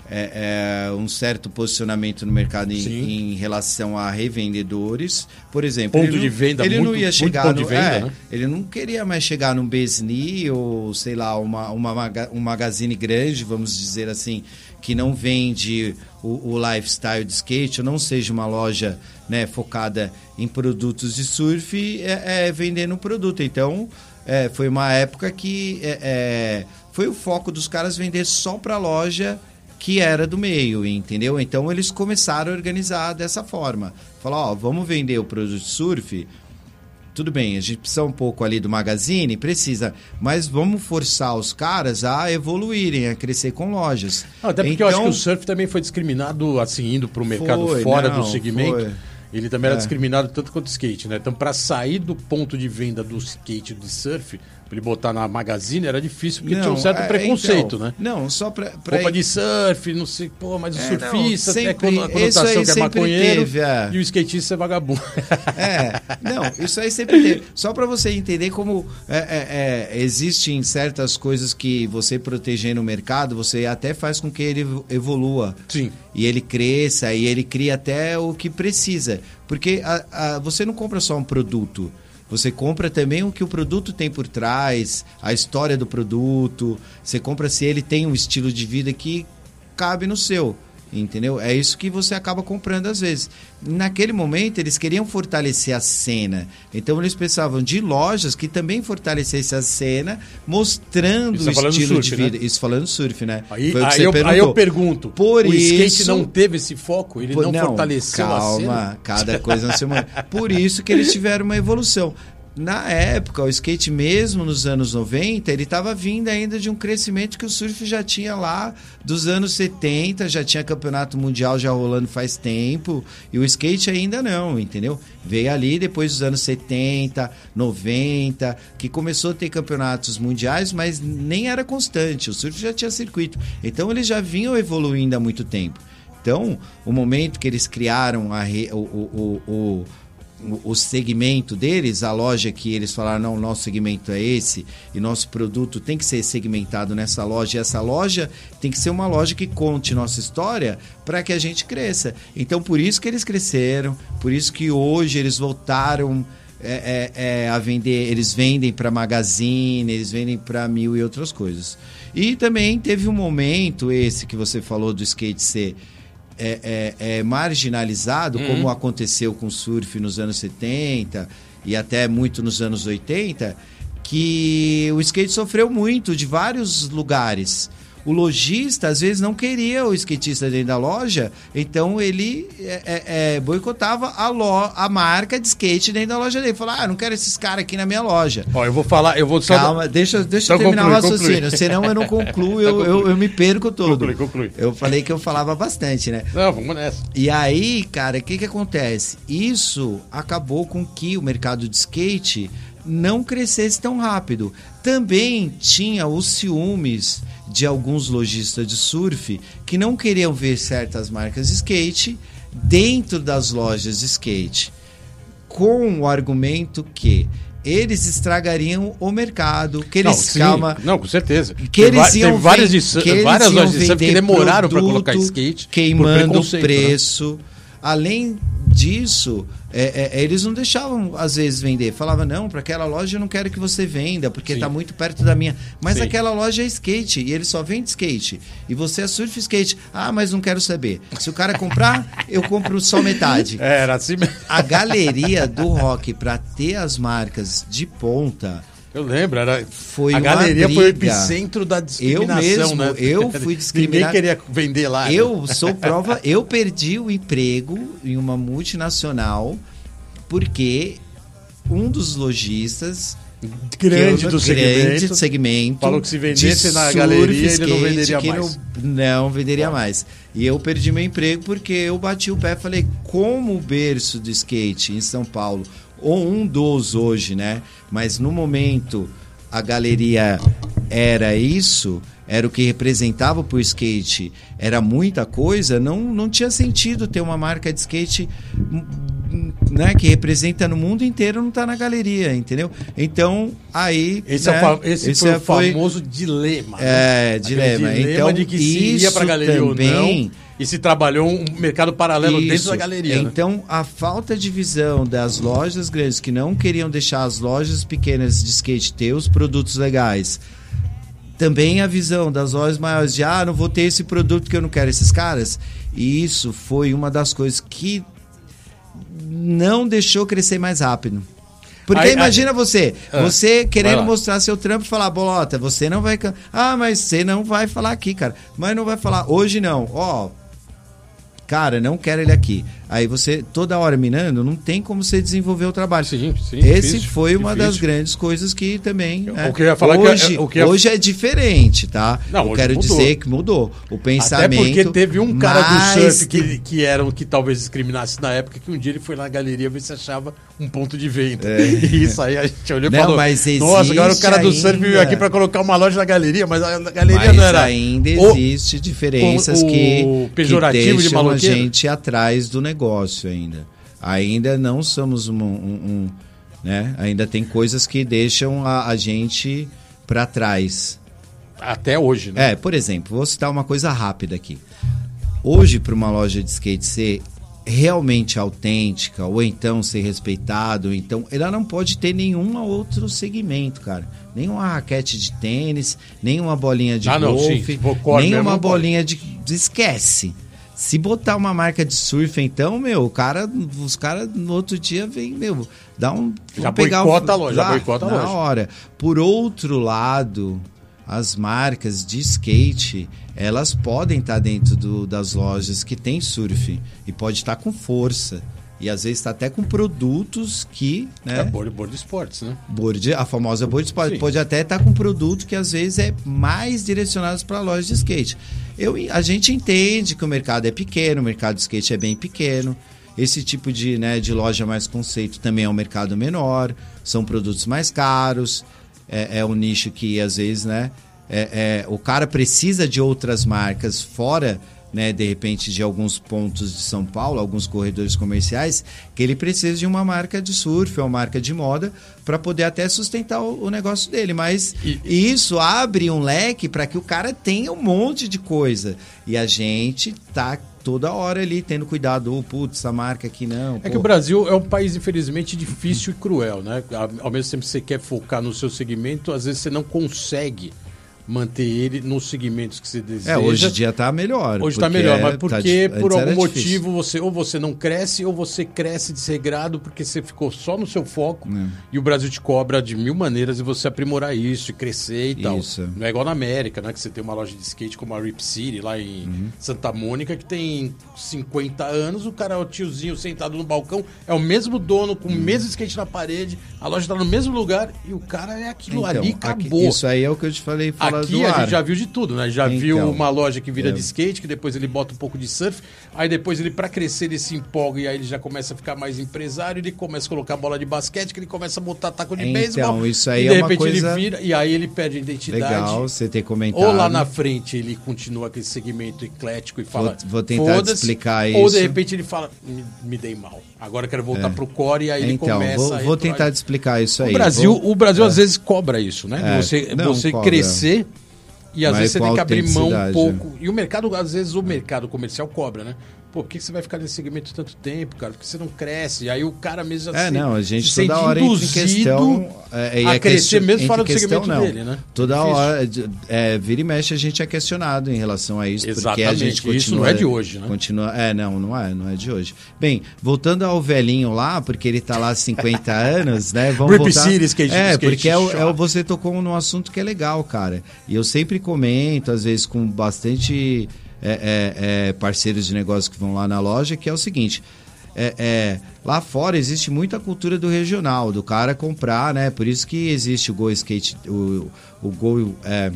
é, é, um certo posicionamento no mercado em, em relação a revendedores. Por exemplo, Ponto ele não- de venda, ele muito- não ia chegar no, venda, é, né? ele não queria mais chegar num Besni ou, sei lá, uma, uma, um magazine grande, vamos dizer assim, que não vende o, o lifestyle de skate, ou não seja uma loja né, focada em produtos de surf, é, é vendendo um produto. Então, é, foi uma época que é, é, foi o foco dos caras vender só para loja que era do meio, entendeu? Então eles começaram a organizar dessa forma. Falar, ó, vamos vender o produto de surf, tudo bem, a gente precisa um pouco ali do magazine, precisa, mas vamos forçar os caras a evoluírem, a crescer com lojas. Até porque então, eu acho que o surf também foi discriminado, assim, indo para o mercado Foi, fora não, do segmento. foi. Ele também era É. discriminado tanto quanto o skate, né? Então, pra sair do ponto de venda do skate de surf, ele botar na magazine, era difícil, porque tinha um certo é, preconceito, então, né? Não, só pra. pra Roupa de surf, não sei, pô, mas o É, surfista não, tem a sempre- a conotação que é maconheiro teve, é. e o skatista é vagabundo. É, não, isso aí sempre teve. Só para você entender como é, é, é, existem certas coisas que você protegendo o mercado, você até faz com que ele evolua. Sim. E ele cresça, e ele cria até o que precisa. Porque a- a- você não compra só um produto. Você compra também o que o produto tem por trás, a história do produto. Você compra se ele tem um estilo de vida que cabe no seu. Entendeu? É isso que você acaba comprando às vezes. Naquele momento, eles queriam fortalecer a cena. Então, eles pensavam de lojas que também fortalecessem a cena, mostrando Isso o tá estilo surf, de né? vida. Isso falando surf, né? Aí, Foi o que aí você eu, aí eu pergunto, Por o skate isso- não teve esse foco? Ele Pô, não, fortaleceu a calma, cena? cada coisa na semana. Por isso que eles tiveram uma evolução. Na época, o skate mesmo nos anos 90, ele estava vindo ainda de um crescimento que o surf já tinha lá dos anos 70, já tinha campeonato mundial já rolando faz tempo, e o skate ainda não, entendeu? Veio ali depois dos anos 70, 90, que começou a ter campeonatos mundiais, mas nem era constante, o surf já tinha circuito. Então eles já vinham evoluindo há muito tempo. Então, o momento que eles criaram a o, o, o, o, segmento deles, a loja que eles falaram, não, nosso segmento é esse, e nosso produto tem que ser segmentado nessa loja, e essa loja tem que ser uma loja que conte nossa história para que a gente cresça. Então, por isso que eles cresceram, por isso que hoje eles voltaram é, é, é, a vender, eles vendem para magazine, eles vendem para mil e outras coisas. E também teve um momento esse que você falou do skate ser é, é, é marginalizado, como aconteceu com o surf nos anos 70 e até muito nos anos 80, que o skate sofreu muito de vários lugares. O lojista às vezes não queria o skatista dentro da loja, então ele é, é, é, boicotava a, lo, a marca de skate dentro da loja dele. Falava, ah, eu não quero esses caras aqui na minha loja. Ó, eu vou falar, eu vou só... Calma, deixa, deixa eu terminar conclui, o raciocínio, conclui. senão eu não concluo, eu, eu, eu me perco todo. Conclui, conclui. Eu falei que eu falava bastante, né? Não, vamos nessa. E aí, cara, o que que acontece? Isso acabou com que o mercado de skate não crescesse tão rápido. Também tinha os ciúmes de alguns lojistas de surf que não queriam ver certas marcas de skate dentro das lojas de skate, com o argumento que eles estragariam o mercado, que eles não, sim, calma, Não, com certeza. que eles iam tem várias, de, que várias lojas de surf que demoraram para colocar skate. queimando o preconceito, né? Além disso, é, é, eles não deixavam às vezes vender. Falava não, para aquela loja eu não quero que você venda porque está muito perto da minha. Mas Sim. aquela loja é skate e ele só vende skate. E você é surf skate. Ah, mas não quero saber. Se o cara comprar, eu compro só metade. É, era assim mesmo. A galeria do rock para ter as marcas de ponta Eu lembro, era. Foi a galeria foi o epicentro da discriminação, mesmo, né? eu fui discriminado. Ninguém queria vender lá. né? Eu sou prova, eu perdi o emprego em uma multinacional porque um dos lojistas grande eu- do grande segmento. segmento Falou que se vendesse de na surf, galeria, ele não skate, venderia mais. Não, não venderia mais. E eu perdi meu emprego porque eu bati o pé e falei, como o berço do skate em São Paulo, ou um dos hoje, né? Mas no momento a galeria era isso, era o que representava pro skate, era muita coisa, não, não tinha sentido ter uma marca de skate né, que representa no mundo inteiro não tá na galeria, entendeu? Então, aí. Esse, né, é o fa- esse foi o foi- famoso dilema. né? É, Aquele dilema. Então, de que se ia isso pra galeria também- ou não. E se trabalhou um mercado paralelo dentro Isso. da galeria. né? Então, a falta de visão das lojas grandes que não queriam deixar as lojas pequenas de skate ter os produtos legais. Também a visão das lojas maiores de, ah, não vou ter esse produto que eu não quero esses caras. E isso foi uma das coisas que não deixou crescer mais rápido. Porque Aí- imagina você, Ah, você querendo mostrar seu trampo e falar, bolota, você não vai. Ah, mas você não vai falar aqui, cara. Mas não vai falar, hoje não. Ó, cara, não quero ele aqui. Aí você, toda hora minando, não tem como você desenvolver o trabalho. Sim, sim, Esse difícil, foi uma difícil. das grandes coisas que também. O é, que eu ia falar que- hoje, o que ia- hoje é diferente, tá? Não, eu hoje quero mudou. dizer que mudou. O pensamento. Até porque teve um cara do surf que, que era o que talvez discriminasse na época, que um dia ele foi lá na galeria ver se achava um ponto de venda. E isso aí a gente olhou e É. Falou: mas Nossa, agora o cara do surf veio ainda. aqui pra colocar uma loja na galeria, mas a galeria Mas não era. ainda o- existe diferenças o- o que, pejorativo que de deixam a maloqueiro. gente atrás do negócio ainda. Ainda não somos um, um- um- né? Ainda tem coisas que deixam a, a gente para trás. Até hoje, né? É, por exemplo, vou citar uma coisa rápida aqui. Hoje, para uma loja de skate ser realmente autêntica, ou então ser respeitado, ou então ela não pode ter nenhum outro segmento, cara. Nenhuma raquete de tênis, nenhuma bolinha de Ah, golfe, nenhuma bolinha de... Esquece. Se botar uma marca de surf, então, meu, o cara, os caras no outro dia vem, meu, dá um. Já vão pegar boicota a loja, já boicota a na loja. hora. Por outro lado, as marcas de skate, elas podem estar dentro do- das lojas que tem surf e pode estar com força. E às vezes está até com produtos que, né? É board, board Sports, né? Board, a famosa board sport Sim. pode até estar com produto que às vezes é mais direcionado para lojas de skate. Eu, a gente entende que o mercado é pequeno, o mercado de skate é bem pequeno. Esse tipo de, né, de loja mais conceito também é um mercado menor, são produtos mais caros, é, é um nicho que às vezes, né, é, é, o cara precisa de outras marcas fora né, de repente de alguns pontos de São Paulo, alguns corredores comerciais, que ele precisa de uma marca de surf, uma marca de moda, para poder até sustentar o, o negócio dele. Mas E- isso abre um leque para que o cara tenha um monte de coisa. E a gente tá toda hora ali tendo cuidado, oh, putz, essa marca aqui não. É pô. que o Brasil é um país, infelizmente, difícil e cruel, né? Ao- Ao mesmo tempo que você quer focar no seu segmento, às vezes você não consegue manter ele nos segmentos que você deseja. É, hoje em dia tá melhor. Hoje está melhor, mas tá porque di- por algum difícil. motivo você ou você não cresce ou você cresce desregrado porque você ficou só no seu foco É. e o Brasil te cobra de mil maneiras e você aprimorar isso e crescer e tal. Isso. Não é igual na América, né? Que você tem uma loja de skate como a Rip City lá em Uhum. Santa Mônica que tem 50 anos, o cara é o tiozinho sentado no balcão, é o mesmo dono com o Uhum. mesmo skate na parede, a loja tá no mesmo lugar e o cara é aquilo Então, ali, aqui- acabou. isso aí é o que eu te falei fora Aqui do a ar. gente já viu de tudo, né? Já Então, viu uma loja que vira é. de skate, que depois ele bota um pouco de surf, aí depois ele, pra crescer, ele se empolga e aí ele já começa a ficar mais empresário, ele começa a colocar bola de basquete, que ele começa a botar taco de Então, beisebol. isso aí e é de uma repente coisa- ele vira, e aí ele perde a identidade. Legal, você ter comentado. Ou lá na frente ele continua aquele segmento eclético e fala. Vou- vou tentar te explicar Ou de isso. repente ele fala, me, me dei mal. Agora eu quero voltar pro core e aí ele Então, começa vou, vou tentar te explicar isso aí. o Brasil, Vou- o Brasil às vezes cobra isso, né? É, você não, você cobra. crescer e às Mas vezes você tem que abrir mão um pouco. E o mercado, às vezes, o mercado comercial cobra, né? Pô, por que que você vai ficar nesse segmento tanto tempo, cara? Porque você não cresce. E aí o cara mesmo É, se- não, a gente se toda hora entra em questão. É, e a é crescer mesmo fora do questão, segmento não. dele, né? Toda Difícil. hora, é, vira e mexe, a gente é questionado em relação a isso. Porque a Exatamente, gente continua, isso não é de hoje, né? Continua, é, não, não é, não é de hoje. Bem, voltando ao velhinho lá, porque ele tá lá há 50 anos, né? Vamos Rip voltar. Skate- É, Skate porque é, o- é o- Shop. você tocou num assunto que é legal, cara. E eu sempre comento, às vezes com bastante é, é, é, parceiros de negócio que vão lá na loja, que é o seguinte. é, é, lá fora existe muita cultura do regional, do cara comprar, né? Por isso que existe o Go Skate, o, o Go. É,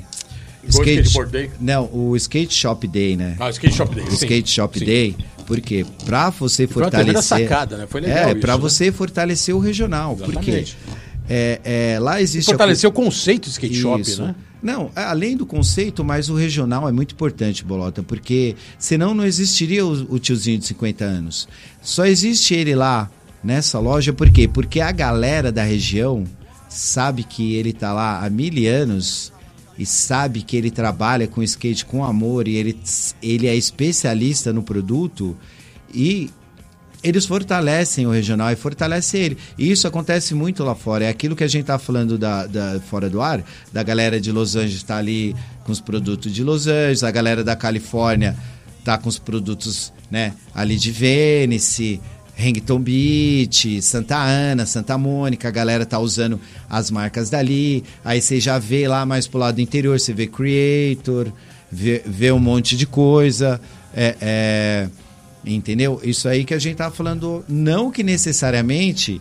Skateboard Day? Não, o Skate Shop Day, né? Ah, o Skate Shop Day. O sim. Skate Shop Sim. Day, porque pra você Foi fortalecer. sacada, né? Foi legal É, isso, pra né? você fortalecer o regional. Porque Exatamente. é, é, lá existe. a Fortalecer o conceito do skate shop, isso. né? Não, é, além do conceito, mas o regional é muito importante, Bolota, porque senão não existiria o, o tiozinho de 50 anos. Só existe ele lá nessa loja, por quê? Porque a galera da região sabe que ele tá lá há mil anos e sabe que ele trabalha com skate com amor e ele, ele é especialista no produto e eles fortalecem o regional e fortalecem ele. E isso acontece muito lá fora. É aquilo que a gente tá falando da, da- fora do ar, da galera de Los Angeles tá ali com os produtos de Los Angeles, a galera da Califórnia tá com os produtos, né, ali de Venice, Hangton Beach, Santa Ana, Santa Mônica, a galera tá usando as marcas dali. Aí você já vê lá mais pro lado do interior, você vê Creator, vê, vê um monte de coisa. É, é, Entendeu? Isso aí que a gente tá falando, não que necessariamente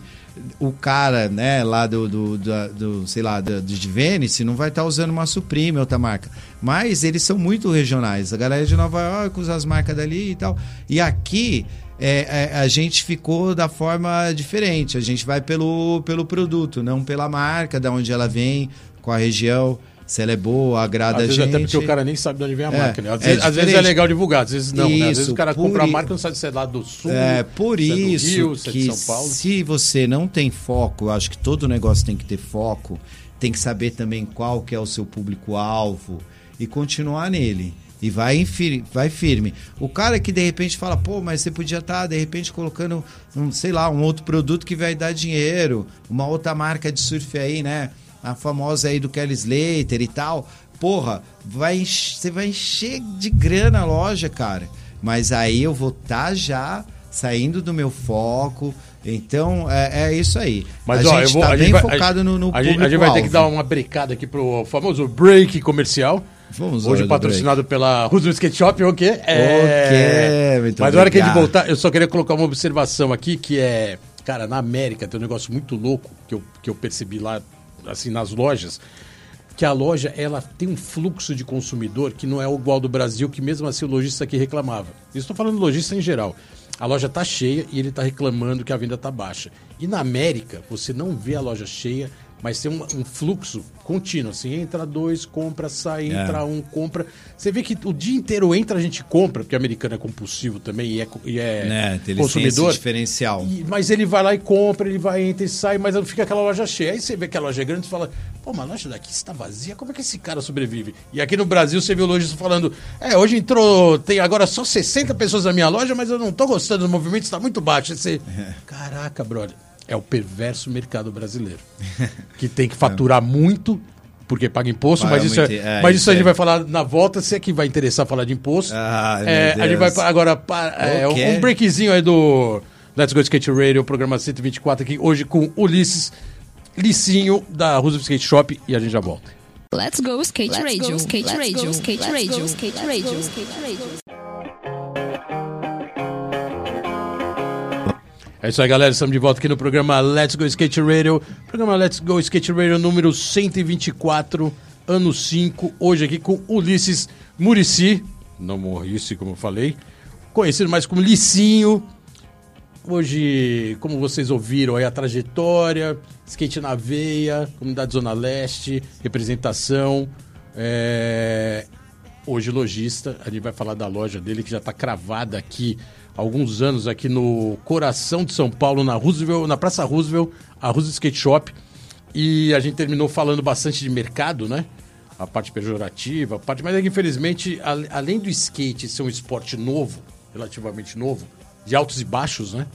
o cara, né, lá do, do, do, do sei lá, do, de Vênice não vai estar tá usando uma Supreme, outra marca. Mas eles são muito regionais. A galera de Nova York usa as marcas dali e tal. E aqui é, é, a gente ficou da forma diferente. A gente vai pelo, pelo produto, não pela marca, da onde ela vem, com a região se ela é boa, agrada às a gente. Até porque o cara nem sabe de onde vem a é, marca, né? Às, é vezes, às, vezes, é legal divulgar, às vezes não, isso, né? Às vezes o cara compra a marca e não sabe se é lá do sul, é, por se isso é do Rio, se é de São Paulo. Se você não tem foco, eu acho que todo negócio tem que ter foco, tem que saber também qual que é o seu público-alvo e continuar nele. E vai, vai firme. O cara que de repente fala, pô, mas você podia estar tá, de repente colocando, um, sei lá, um outro produto que vai dar dinheiro, uma outra marca de surf aí, né? A famosa aí do Kelly Slater e tal porra, vai, você vai encher de grana a loja, cara. Mas aí eu vou estar tá já saindo do meu foco. Então, é, é isso aí. Mas, a ó, gente está bem vai, focado a, no, no a, gente, a gente vai ter que dar uma brecada aqui pro famoso break comercial. Vamos Hoje patrocinado pela Roosevelt Skate Shop, o quê? É... Muito Mas na hora que a gente voltar, eu só queria colocar uma observação aqui, que é... Cara, na América tem um negócio muito louco que eu, que eu percebi lá, assim, nas lojas que a loja ela tem um fluxo de consumidor que não é igual do Brasil, que mesmo assim o lojista aqui reclamava. Estou falando lojista em geral. A loja está cheia e ele está reclamando que a venda está baixa. E na América, você não vê a loja cheia, mas tem um, um, fluxo contínuo, assim, entra dois, compra, sai, é. entra um, compra. Você vê que o dia inteiro entra, a gente compra, porque o americano é compulsivo também e é, e é né, consumidor. diferencial. E, mas ele vai lá e compra, ele vai, entra e sai, mas não fica aquela loja cheia. Aí você vê que a loja é grande e fala, pô, mas a loja daqui está vazia, como é que esse cara sobrevive? E aqui no Brasil você vê o lojista falando, é, hoje entrou, tem agora só 60 pessoas na minha loja, mas eu não tô gostando do movimento, está muito baixo. Aí você, caraca, brother é o perverso mercado brasileiro. que tem que faturar muito porque paga imposto, paga mas isso, muito, é, é, mas isso, isso a gente é. vai falar na volta, se é que vai interessar falar de imposto. Ah, é, a gente vai agora é, um, um breakzinho aí do Let's Go Skate Radio, programa 124 aqui hoje com Ulisses Licinho da Roosevelt Skate Shop e a gente já volta. Let's Go Skate Radio, Skate Radio, Skate Radio, Skate Radio, Skate Radio. É isso aí, galera. Estamos de volta aqui no programa Let's Go Skate Radio. Programa Let's Go Skate Radio número 124, ano 5. Hoje aqui com Ulisses Murici. Não Morrice, como eu falei. Conhecido mais como Licinho. Hoje, como vocês ouviram aí, a trajetória, skate na veia, comunidade Zona Leste, representação. É... Hoje, lojista. A gente vai falar da loja dele que já está cravada aqui alguns anos aqui no coração de São Paulo, na Roosevelt, na Praça Roosevelt, a Roosevelt Skate Shop. E a gente terminou falando bastante de mercado, né? A parte pejorativa, a parte, mas é que infelizmente, além do skate ser um esporte novo, relativamente novo, de altos e baixos, né?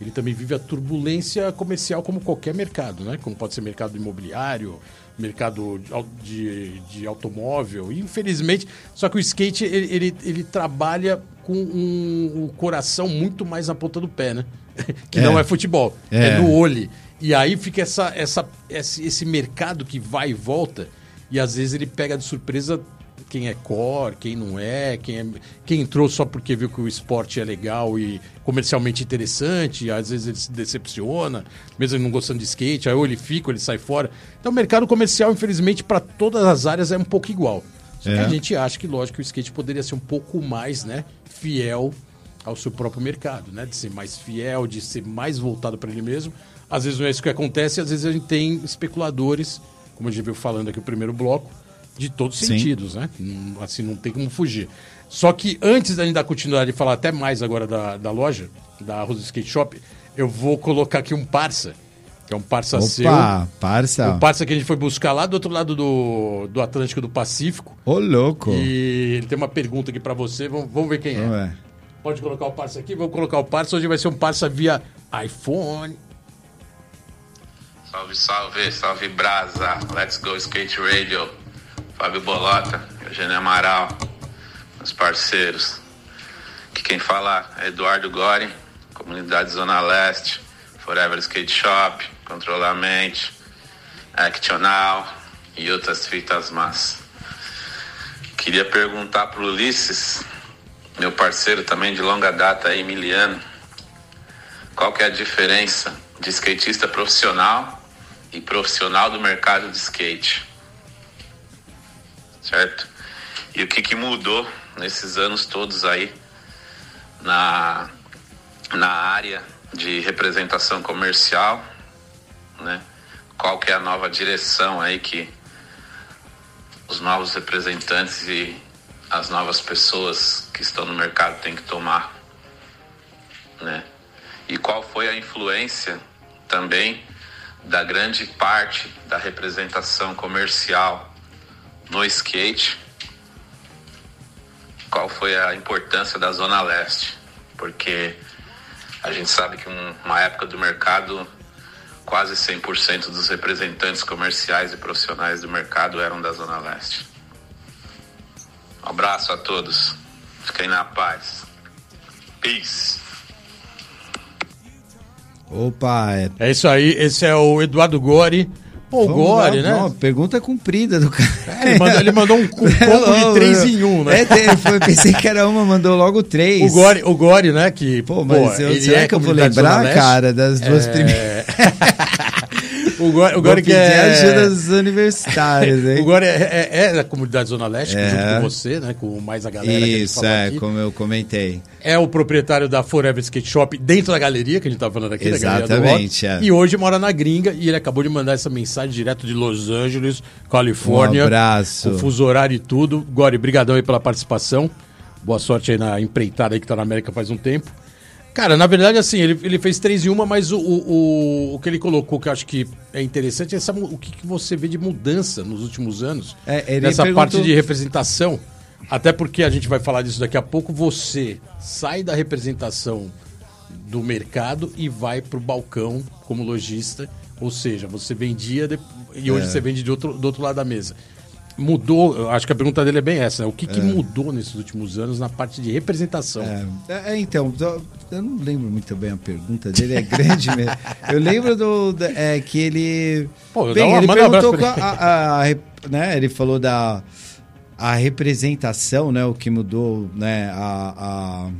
Ele também vive a turbulência comercial como qualquer mercado, né? Como pode ser mercado imobiliário, mercado de, de automóvel. infelizmente, só que o skate ele, ele, ele trabalha com um, um, coração muito mais na ponta do pé, né? que é. não é futebol, é. é no olho. E aí fica essa, essa, esse, esse mercado que vai e volta, e às vezes ele pega de surpresa quem é core, quem não é, quem, é, quem entrou só porque viu que o esporte é legal e comercialmente interessante, às vezes ele se decepciona, mesmo ele não gostando de skate, aí ou ele fica ou ele sai fora. Então o mercado comercial, infelizmente, para todas as áreas é um pouco igual. Só é. que a gente acha que, lógico, o skate poderia ser um pouco mais né, fiel ao seu próprio mercado, né? De ser mais fiel, de ser mais voltado para ele mesmo. Às vezes não é isso que acontece, às vezes a gente tem especuladores, como a gente viu falando aqui no primeiro bloco, de todos os sentidos, né? Assim, não tem como fugir. Só que antes da gente dar continuidade e falar até mais agora da, da loja, da Rose Skate Shop, eu vou colocar aqui um parça, que é um parça Opa, seu. parça. Um parça que a gente foi buscar lá do outro lado do, do Atlântico do Pacífico. Ô, louco. E ele tem uma pergunta aqui para você, vamos, vamos ver quem é. Pode colocar o parça aqui, vamos colocar o parça. Hoje vai ser um parça via iPhone. Salve, salve, salve Brasa. Let's go Skate Radio. Fábio Bolota, Eugênio Amaral, meus parceiros. Aqui quem fala é Eduardo Gori, Comunidade Zona Leste, Forever Skate Shop, Controlamente, Actional e outras fitas más. Queria perguntar pro Ulisses meu parceiro também de longa data Emiliano. Qual que é a diferença de skatista profissional e profissional do mercado de skate? Certo? E o que, que mudou nesses anos todos aí na, na área de representação comercial, né? Qual que é a nova direção aí que os novos representantes e as novas pessoas que estão no mercado têm que tomar, né? E qual foi a influência também da grande parte da representação comercial no skate? Qual foi a importância da Zona Leste? Porque a gente sabe que um, uma época do mercado quase 100% dos representantes comerciais e profissionais do mercado eram da Zona Leste. Um abraço a todos. Fiquem na paz. Peace. Opa, é. É isso aí, esse é o Eduardo Gori. Pô, o lá, né? não, pergunta comprida do cara. É, ele, mandou, ele mandou um cupom de 3 em 1, né? É, foi- pensei que era uma, mandou logo três. O Gori, o Gori, né? Que, Pô, mas eu, ele será é que eu vou lembrar, cara, das duas É. primeiras? O Gori, o Gori que é... ajuda dos universitários, hein? O Gori é, é- é da comunidade Zona Leste, É. junto com você, né? Com mais a galera que a Isso, é, aqui. como eu comentei. É o proprietário da Forever Skate Shop dentro da galeria, que a gente tava falando aqui, da galeria do Exatamente, Rock. é. E hoje mora na gringa e ele acabou de mandar essa mensagem direto de Los Angeles, Califórnia. Um abraço. Com fuso horário e tudo. Gori, brigadão aí pela participação. Boa sorte aí na empreitada aí que tá na América faz um tempo. Cara, na verdade, assim, ele, ele fez três em uma, mas o, o, o, o que ele colocou que eu acho que é interessante é essa, o que, que você vê de mudança nos últimos anos É, nessa perguntou- parte de representação. Até porque a gente vai falar disso daqui a pouco. Você sai da representação do mercado e vai pro balcão como lojista. Ou seja, você vendia de- e hoje É. você vende de outro, do outro lado da mesa. Mudou, acho que a pergunta dele é bem essa. né? O que, que mudou nesses últimos anos na parte de representação? É, é, então, eu- não lembro muito bem a pergunta dele, é grande mesmo. Eu lembro do, é, que ele. Pô, bem, uma- ele um perguntou qual a, a- a né, ele falou da a representação, né, o que mudou, né, a, a-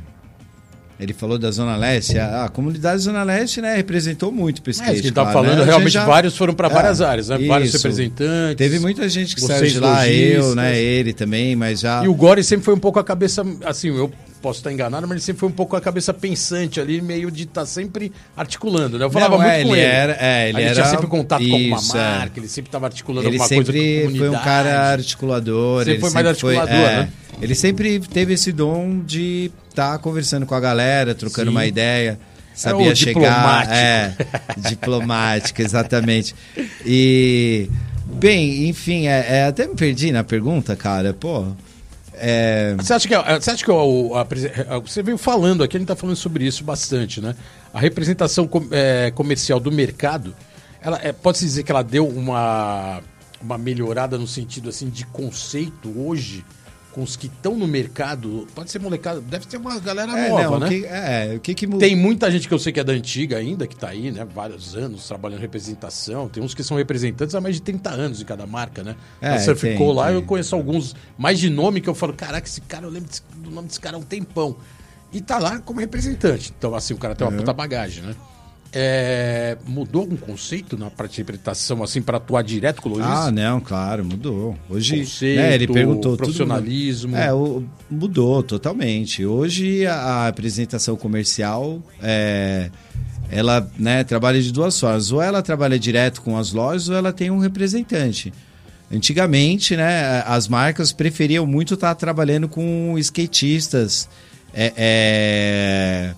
ele falou da Zona Leste, a, a comunidade Zona Leste, né, representou muito para É, skate. isso que a gente tá claro, falando, né? Realmente já- vários foram para É, várias áreas, né? Vários isso. representantes. Teve muita gente que saiu de lá, eu, né, ele também, mas já E o Gore sempre foi um pouco a cabeça, assim, eu posso estar enganado, mas ele sempre foi um pouco a cabeça pensante ali, meio de estar sempre articulando, né? Eu falava Não, muito é, com ele ele. era- é, ele era- tinha sempre contato com alguma isso, é. marca, ele sempre estava articulando Ele alguma coisa com a sempre foi um cara articulador. Sempre ele foi mais sempre articulador, é, né? Ele sempre teve esse dom de estar conversando com a galera, trocando Sim. uma ideia. o Sabia chegar. diplomático. É, diplomático, exatamente. E. Bem, enfim, é, é, até me perdi na pergunta, cara. Pô. É, Você acha que, a- você acha que o- a você veio falando aqui, a gente está falando sobre isso bastante, né? A representação com- é, comercial do mercado, ela é, pode-se dizer que ela deu uma, uma melhorada no sentido assim de conceito hoje com os que estão no mercado? Pode ser molecada, deve ter uma galera é, nova, não, né? que, é, o que que? Tem muita gente que eu sei que é da antiga ainda, que tá aí, né? Vários anos trabalhando em representação. Tem uns que são representantes há mais de 30 anos em cada marca, né? É, a Surf tem, Co lá, tem. eu conheço alguns mais de nome que eu falo, caraca, esse cara, eu lembro do nome desse cara há um tempão. E tá lá como representante. Então, assim, o cara tem uma puta bagagem, né? É, mudou algum conceito na representação, assim, para atuar direto com o lojista? Ah, não, claro, mudou. Hoje, Conceito, né, ele perguntou tudo profissionalismo. É, o- mudou totalmente. Hoje a, a apresentação comercial é, ela né, trabalha de duas formas. Ou ela trabalha direto com as lojas, ou ela tem um representante. Antigamente, né, as marcas preferiam muito estar trabalhando com skatistas. É, é,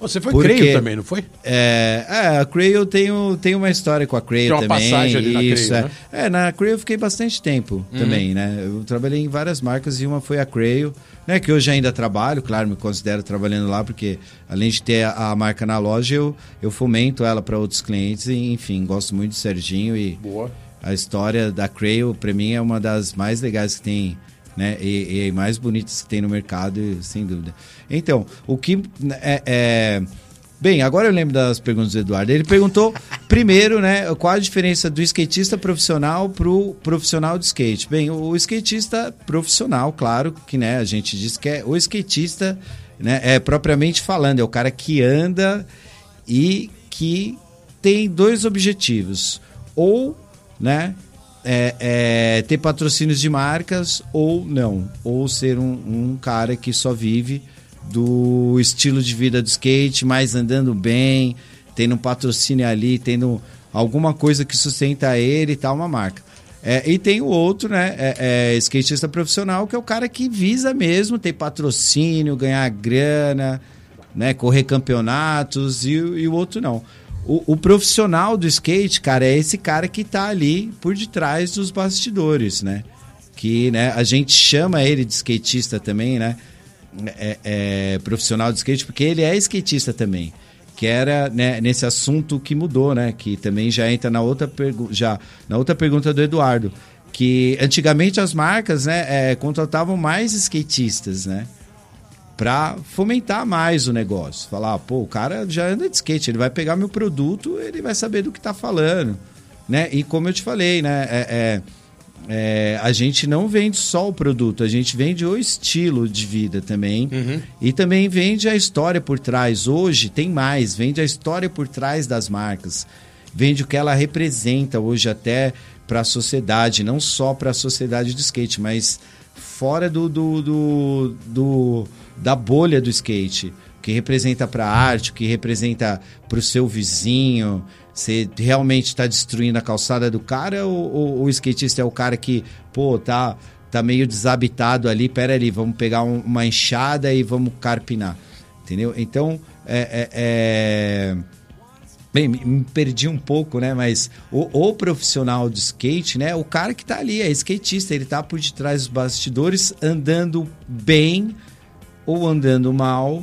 Você foi Porque- creio também, não foi? é, é, a Crail tem, o- tem uma história com a Crail Tem uma também. passagem ali na isso, Crail, é. né? É, na Crail eu fiquei bastante tempo também, né? Eu trabalhei em várias marcas e uma foi a Crail, né? Que hoje ainda trabalho, claro, me considero trabalhando lá, porque além de ter a, a marca na loja, eu, eu fomento ela para outros clientes e, enfim, gosto muito do Serginho e Boa. a história da Crail, para mim, é uma das mais legais que tem, né? E, e mais bonitas que tem no mercado, sem dúvida. Então, o que é, é, Bem, agora eu lembro das perguntas do Eduardo. Ele perguntou, primeiro, né, qual a diferença do skatista profissional pro profissional de skate. Bem, o skatista profissional, claro, que né, a gente diz que é o skatista, né, é propriamente falando, é o cara que anda e que tem dois objetivos. Ou, né, é, é, ter patrocínios de marcas ou não. Ou ser um, um cara que só vive do estilo de vida do skate, mais andando bem, tendo um patrocínio ali, tendo alguma coisa que sustenta ele e tal, uma marca. É, e tem o outro, né? É, é, skatista profissional, que é o cara que visa mesmo ter patrocínio, ganhar grana, né? Correr campeonatos e, e o outro não. O, o, profissional do skate, cara, é esse cara que tá ali por detrás dos bastidores, né? Que né, a gente chama ele de skatista também, né? é, é, profissional de skate, porque ele é skatista também. Que era né, nesse assunto que mudou, né? Que também já entra na outra, já, na outra pergunta do Eduardo. Que antigamente as marcas né, é, contratavam mais skatistas, né? Para fomentar mais o negócio. Falar, pô, o cara já anda de skate, ele vai pegar meu produto, ele vai saber do que tá falando, né? E como eu te falei, né? É, é, é, a gente não vende só o produto, a gente vende o estilo de vida também. Uhum. E também vende a história por trás. Hoje tem mais, vende a história por trás das marcas. Vende o que ela representa hoje até para a sociedade, não só para a sociedade do skate, mas fora do, do, do, do da bolha do skate. O que representa para a arte, o que representa para o seu vizinho, você realmente está destruindo a calçada do cara ou, ou, o skatista é o cara que, pô, tá, tá meio desabitado ali, pera ali, vamos pegar um, uma enxada e vamos carpinar. Entendeu? Então, é, é, é... Bem, me perdi um pouco, né? Mas o, o, profissional de skate, né? O cara que tá ali, é skatista, ele tá por detrás dos bastidores, andando bem ou andando mal,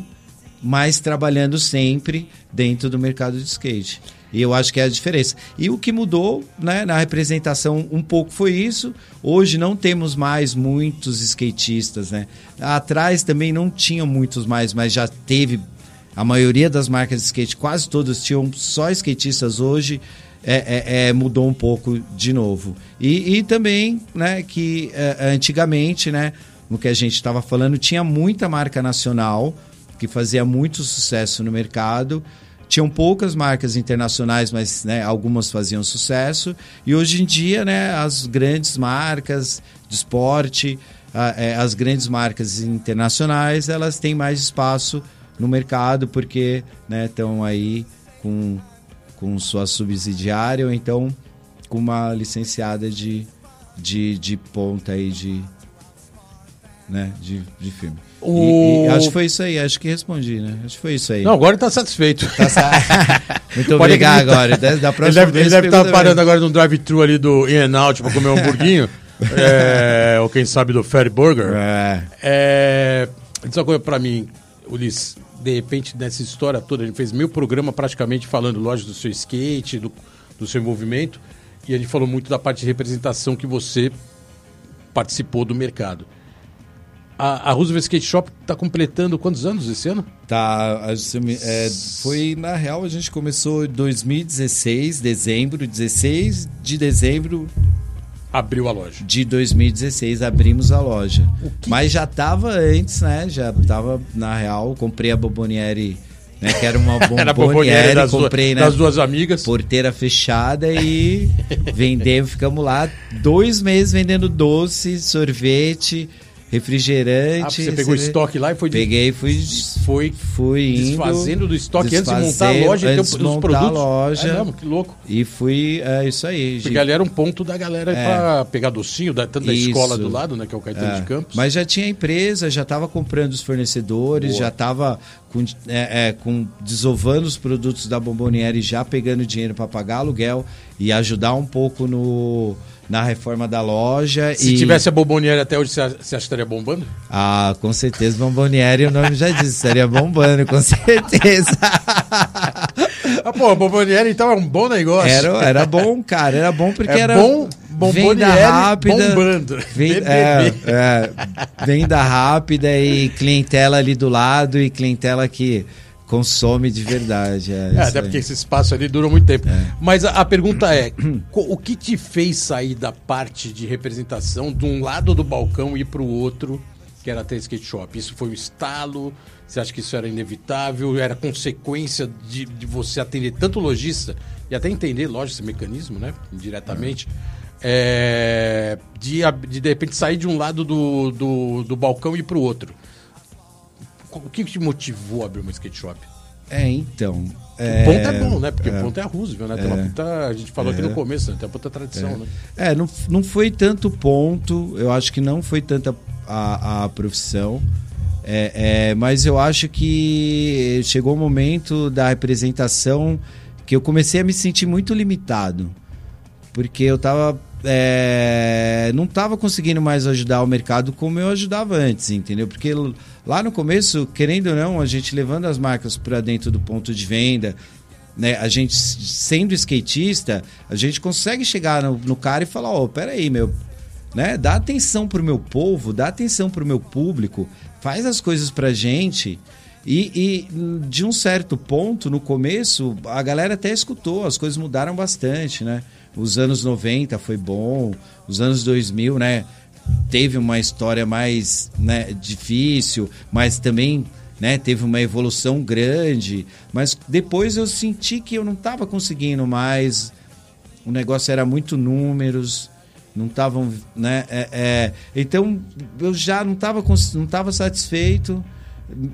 mas trabalhando sempre dentro do mercado de skate. E eu acho que é a diferença. E o que mudou né, na representação um pouco foi isso. Hoje não temos mais muitos skatistas. Né? Atrás também não tinham muitos mais, mas já teve. A maioria das marcas de skate, quase todas tinham só skatistas hoje. É, é, é, mudou um pouco de novo. E, e também, né, que é, antigamente, né, no que a gente estava falando, tinha muita marca nacional que fazia muito sucesso no mercado tinham poucas marcas internacionais, mas né, algumas faziam sucesso. E hoje em dia, né, as grandes marcas de esporte, é, as grandes marcas internacionais, elas têm mais espaço no mercado porque estão né, aí com, com sua subsidiária ou então com uma licenciada de, de, de ponta aí de, né, de, de filme. O... E, e acho que foi isso aí, acho que respondi, né? Acho que foi isso aí. Não, agora ele tá satisfeito. Tá sa... Muito obrigado agora. Da próxima ele deve, deve estar tá parando agora no drive-thru ali do In-N-Out pra comer um hamburguinho. é, ou quem sabe do Ferry Burger. É. é diz uma coisa pra mim, Ulisses. De repente, nessa história toda, a gente fez mil programas praticamente falando, lógico, do seu skate, do, do seu envolvimento. E a gente falou muito da parte de representação que você participou do mercado. A, a Roosevelt Skate Shop está completando quantos anos esse ano? Tá, é, foi na real a gente começou em 2016, dezembro, 16 de dezembro abriu a loja. De 2016 abrimos a loja. Mas já estava antes, né? Já estava na real, comprei a Bobonieri né, que era uma bomboniere, das comprei duas, né, das duas amigas. Porteira fechada e vendemos, ficamos lá dois meses vendendo doce, sorvete, refrigerante. Ah, você pegou o estoque lá e foi. Peguei, fui, foi, fui indo, desfazendo do estoque antes de montar a loja, antes de montar produtos. a loja. É mesmo, que louco. E fui, é isso aí. Porque ali era um ponto da galera é. para pegar docinho, da, tanto da isso. escola do lado, né, que é o Caetano é. de Campos. Mas já tinha empresa, já estava comprando os fornecedores, Boa. já estava com, é, é, com desovando os produtos da Bomboniere, já pegando dinheiro para pagar aluguel e ajudar um pouco no na reforma da loja. Se e... tivesse a Bomboniere até hoje, você acha que estaria bombando? Ah, com certeza Bomboniere, o nome já disse, estaria bombando, com certeza. ah, pô, a Bomboniere então é um bom negócio. Era, era bom, cara, era bom porque é era... bom venda rápida. Bombando. Venda, é, é, venda rápida e clientela ali do lado e clientela que consome de verdade. É, É, até aí. porque esse espaço ali dura muito tempo. Mas a, a pergunta é: o que te fez sair da parte de representação de um lado do balcão e ir para o outro, que era até skate shop? Isso foi um estalo? Você acha que isso era inevitável? Era consequência de, de você atender tanto lojista e até entender, lógico, esse mecanismo, né? Indiretamente. É, de, ab- de de repente sair de um lado do, do, do balcão e ir para o outro. O que te motivou a abrir uma skate shop? É, então. O É, ponto é bom, né? Porque o ponto é a Roosevelt, né? Tem uma puta, a gente falou aqui no começo, né? Tem uma puta tradição, né? É, não, não foi tanto ponto, eu acho que não foi tanta a, a profissão, é, é, mas eu acho que chegou o momento da representação que eu comecei a me sentir muito limitado, porque eu tava. é, não estava conseguindo mais ajudar o mercado como eu ajudava antes, entendeu? Porque lá no começo, querendo ou não, a gente levando as marcas para dentro do ponto de venda, né, a gente sendo skatista, a gente consegue chegar no, no cara e falar, ó, peraí, meu, né, dá atenção pro meu povo, dá atenção pro meu público, faz as coisas pra gente. E, e, de um certo ponto, no começo, a galera até escutou, as coisas mudaram bastante, né? Os anos 90 foi bom, os anos 2000, né? Teve uma história mais né, difícil, mas também né, teve uma evolução grande. Mas depois eu senti que eu não estava conseguindo mais, o negócio era muito números, não estavam, né? é- é, então eu já não estava não tava satisfeito,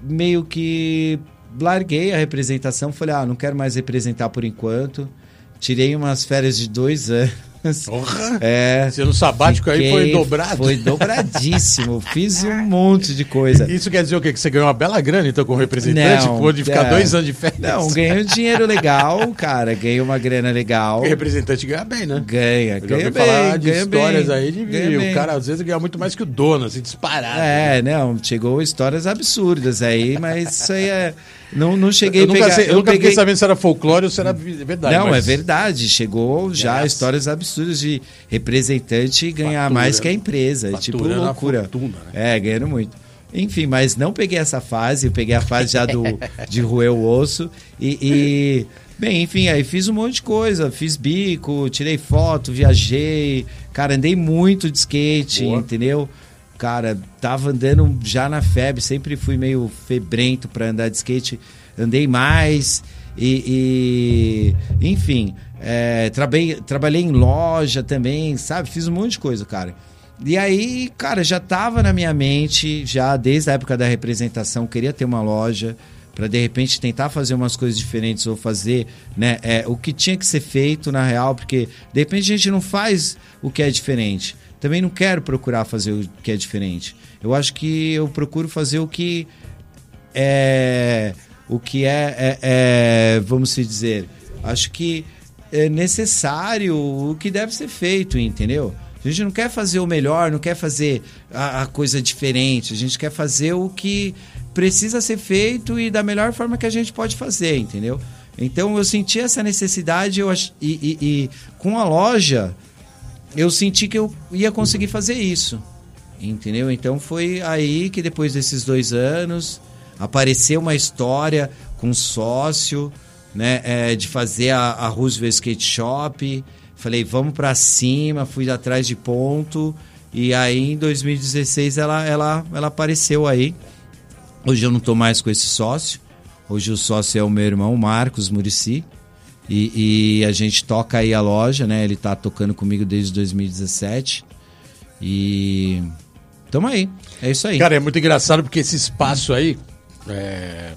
meio que larguei a representação, falei, ah, não quero mais representar por enquanto. Tirei umas férias de dois anos. Porra! É. No sabático aí foi dobrado? Foi dobradíssimo. Fiz um monte de coisa. Isso quer dizer o quê? Que você ganhou uma bela grana, então, como representante? Não, Pôde ficar é. dois anos de férias? Não, ganhei um dinheiro legal, cara. Ganhei uma grana legal. Porque representante ganha bem, né? Ganha, Eu ganha bem. falar de histórias bem, aí de ganha o bem. cara às vezes ganha muito mais que o dono, assim, disparado. É, não, chegou histórias absurdas aí, mas isso aí é. Não, não cheguei eu a nunca, pegar. sei- eu nunca peguei... fiquei sabendo se era folclore ou se era verdade. Não, mas- é verdade. Chegou já Yes. histórias absurdas de representante ganhar Fatura. mais que a empresa. É tipo loucura. fortuna, né? É, ganhando muito. Enfim, mas não peguei essa fase. Eu peguei a fase já do, de roer o osso. E, e, Bem, enfim, aí fiz um monte de coisa. Fiz bico, tirei foto, viajei. Cara, andei muito de skate, Boa. entendeu? Cara, tava andando já na febre, sempre fui meio febrento para andar de skate. Andei mais e, e, enfim, é, trabalhei, trabalhei em loja também, sabe? Fiz um monte de coisa, cara. E aí, cara, já tava na minha mente, já desde a época da representação, queria ter uma loja para de repente tentar fazer umas coisas diferentes ou fazer né, é, o que tinha que ser feito na real, porque de repente a gente não faz o que é diferente. Também não quero procurar fazer o que é diferente. Eu acho que eu procuro fazer o que é o que é, é- é, vamos dizer, acho que é necessário o que deve ser feito, entendeu? A gente não quer fazer o melhor, não quer fazer a, a coisa diferente, a gente quer fazer o que precisa ser feito e da melhor forma que a gente pode fazer, entendeu? Então eu senti essa necessidade eu e, e- e com a loja eu senti que eu ia conseguir fazer isso. Entendeu? Então foi aí que depois desses dois anos apareceu uma história com um sócio, né? é, de fazer a, a Roosevelt Skate Shop. Falei, vamos pra cima, fui atrás de ponto. E aí em 2016 ela, ela, ela apareceu aí. Hoje eu não tô mais com esse sócio. Hoje o sócio é o meu irmão Marcos Murici. E, e a gente toca aí a loja, né? Ele tá tocando comigo desde 2017. E tamo aí. É isso aí. Cara, é muito engraçado porque esse espaço aí. é,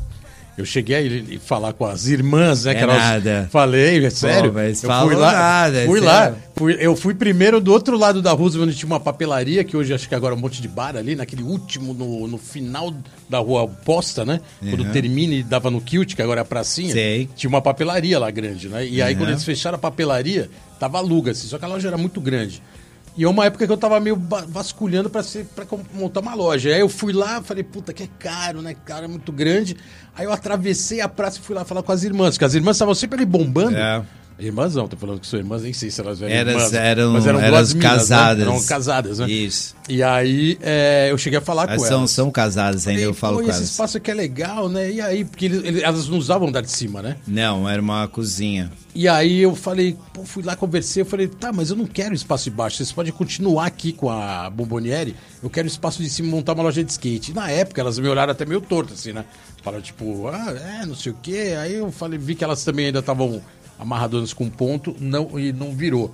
Eu cheguei a falar com as irmãs, né? É que elas- nada. Falei, é sério. mas eu fui lá, nada, é fui sério. lá. Fui, eu fui primeiro do outro lado da rua, onde tinha uma papelaria, que hoje acho que agora é um monte de bar ali, naquele último, no, no final da rua oposta, né? Quando Uhum. termina e dava no Kilt, que agora é a pracinha. Sei. Tinha uma papelaria lá grande, né? E aí Uhum. quando eles fecharam a papelaria, tava aluga, assim, só que a loja era muito grande. E é uma época que eu tava meio vasculhando pra com- montar uma loja. Aí eu fui lá, falei, puta, que é caro, né? Caro, é muito grande. Aí eu atravessei a praça e fui lá falar com as irmãs, porque as irmãs estavam sempre ali bombando. É. Irmãs não, tô falando que são irmãs, nem sei se elas eram Eras, irmãs. eram, mas eram eram duas minas, né? casadas. Eram casadas, né? Isso. E aí é, eu cheguei a falar Elas com são, elas. são casadas ainda, eu falo "Pô, com esse elas. espaço aqui é legal, né? E aí, porque eles- eles- elas não usavam andar de cima, né? Não, era uma cozinha. E aí eu falei, pô, fui lá, conversei, eu falei, tá, mas eu não quero espaço de baixo, vocês podem continuar aqui com a Bomboniere, eu quero espaço de cima montar uma loja de skate. E na época elas me olharam até meio torto, assim, né? Falaram, tipo, ah, é, não sei o quê. Aí eu falei, vi que elas também ainda estavam amarradonas com ponto, não, e não virou.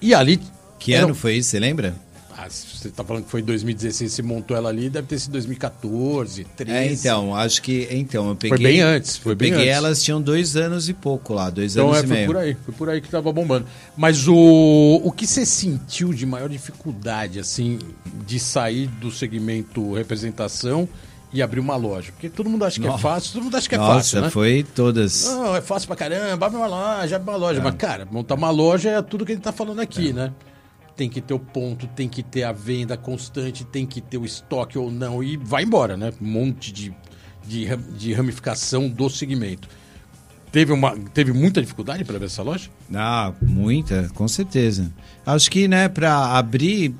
E ali... Que ano foi isso, você lembra? Ah, você tá falando que foi em 2016, você montou ela ali, deve ter sido 2014, 13. É, então, acho que. Então, eu peguei. bem antes, foi eu bem peguei antes. elas, tinham dois anos e pouco lá, dois Então anos é, e foi meio. por aí, foi por aí que tava bombando. Mas o, o que você sentiu de maior dificuldade, assim, de sair do segmento representação e abrir uma loja? Porque todo mundo acha que é Nossa. fácil, todo mundo acha que é Nossa, fácil, né? foi todas. Não, é fácil pra caramba, abre uma loja, abre uma loja. É. Mas, cara, montar uma loja é tudo que a gente tá falando aqui, né? Tem que ter o ponto, tem que ter a venda constante, tem que ter o estoque ou não, e vai embora, né? Um monte de, de, de ramificação do segmento. Teve, uma, teve muita dificuldade para abrir essa loja? Ah, muita, com certeza. Acho que, né, para abrir,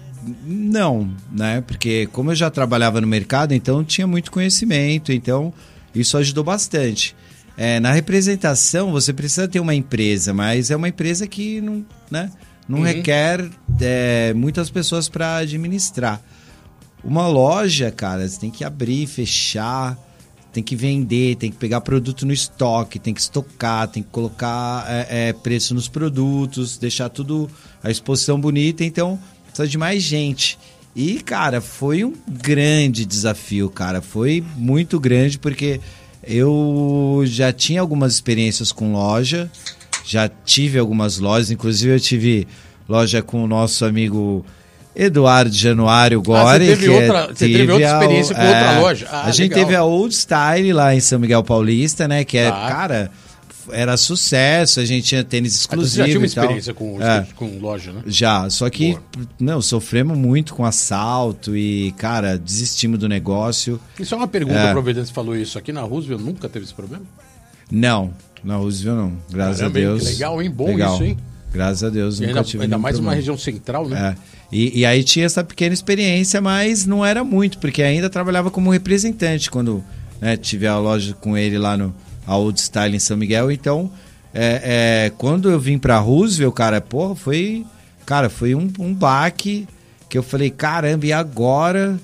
não, né? Porque como eu já trabalhava no mercado, então tinha muito conhecimento, então isso ajudou bastante. É, na representação, você precisa ter uma empresa, mas é uma empresa que não, né, não requer é, muitas pessoas para administrar. Uma loja, cara, você tem que abrir, fechar, tem que vender, tem que pegar produto no estoque, tem que estocar, tem que colocar é, é, preço nos produtos, deixar tudo a exposição bonita. Então, precisa de mais gente. E, cara, foi um grande desafio, cara. Foi muito grande porque eu já tinha algumas experiências com loja, já tive algumas lojas, inclusive eu tive loja com o nosso amigo Eduardo Januário Gori. teve que é- outra- você teve outra experiência com outra loja? Ah, a gente legal. teve a Old Style lá em São Miguel Paulista, né? Que é, Tá. cara, era sucesso, a gente tinha tênis Ah, então exclusivo Você já tinha uma e experiência com, É. com loja, né? Já, só que, Boa. não, sofremos muito com assalto e, cara, desistimos do negócio. Isso é uma pergunta, É. aproveitando que você falou isso. Aqui na Roosevelt nunca teve esse problema? Não, na Roosevelt não, graças Caramba, a Deus. que legal, hein? Bom Legal. isso, hein? Graças a Deus, E nunca ainda, tive ainda mais uma problema. região central, né? É. E, e aí tinha essa pequena experiência, mas não era muito, porque ainda trabalhava como representante quando né, tive a loja com ele lá no a Old Style em São Miguel. Então, é, é, quando eu vim pra Roosevelt, cara, porra, foi. Cara, foi um, um baque que eu falei, caramba, e agora?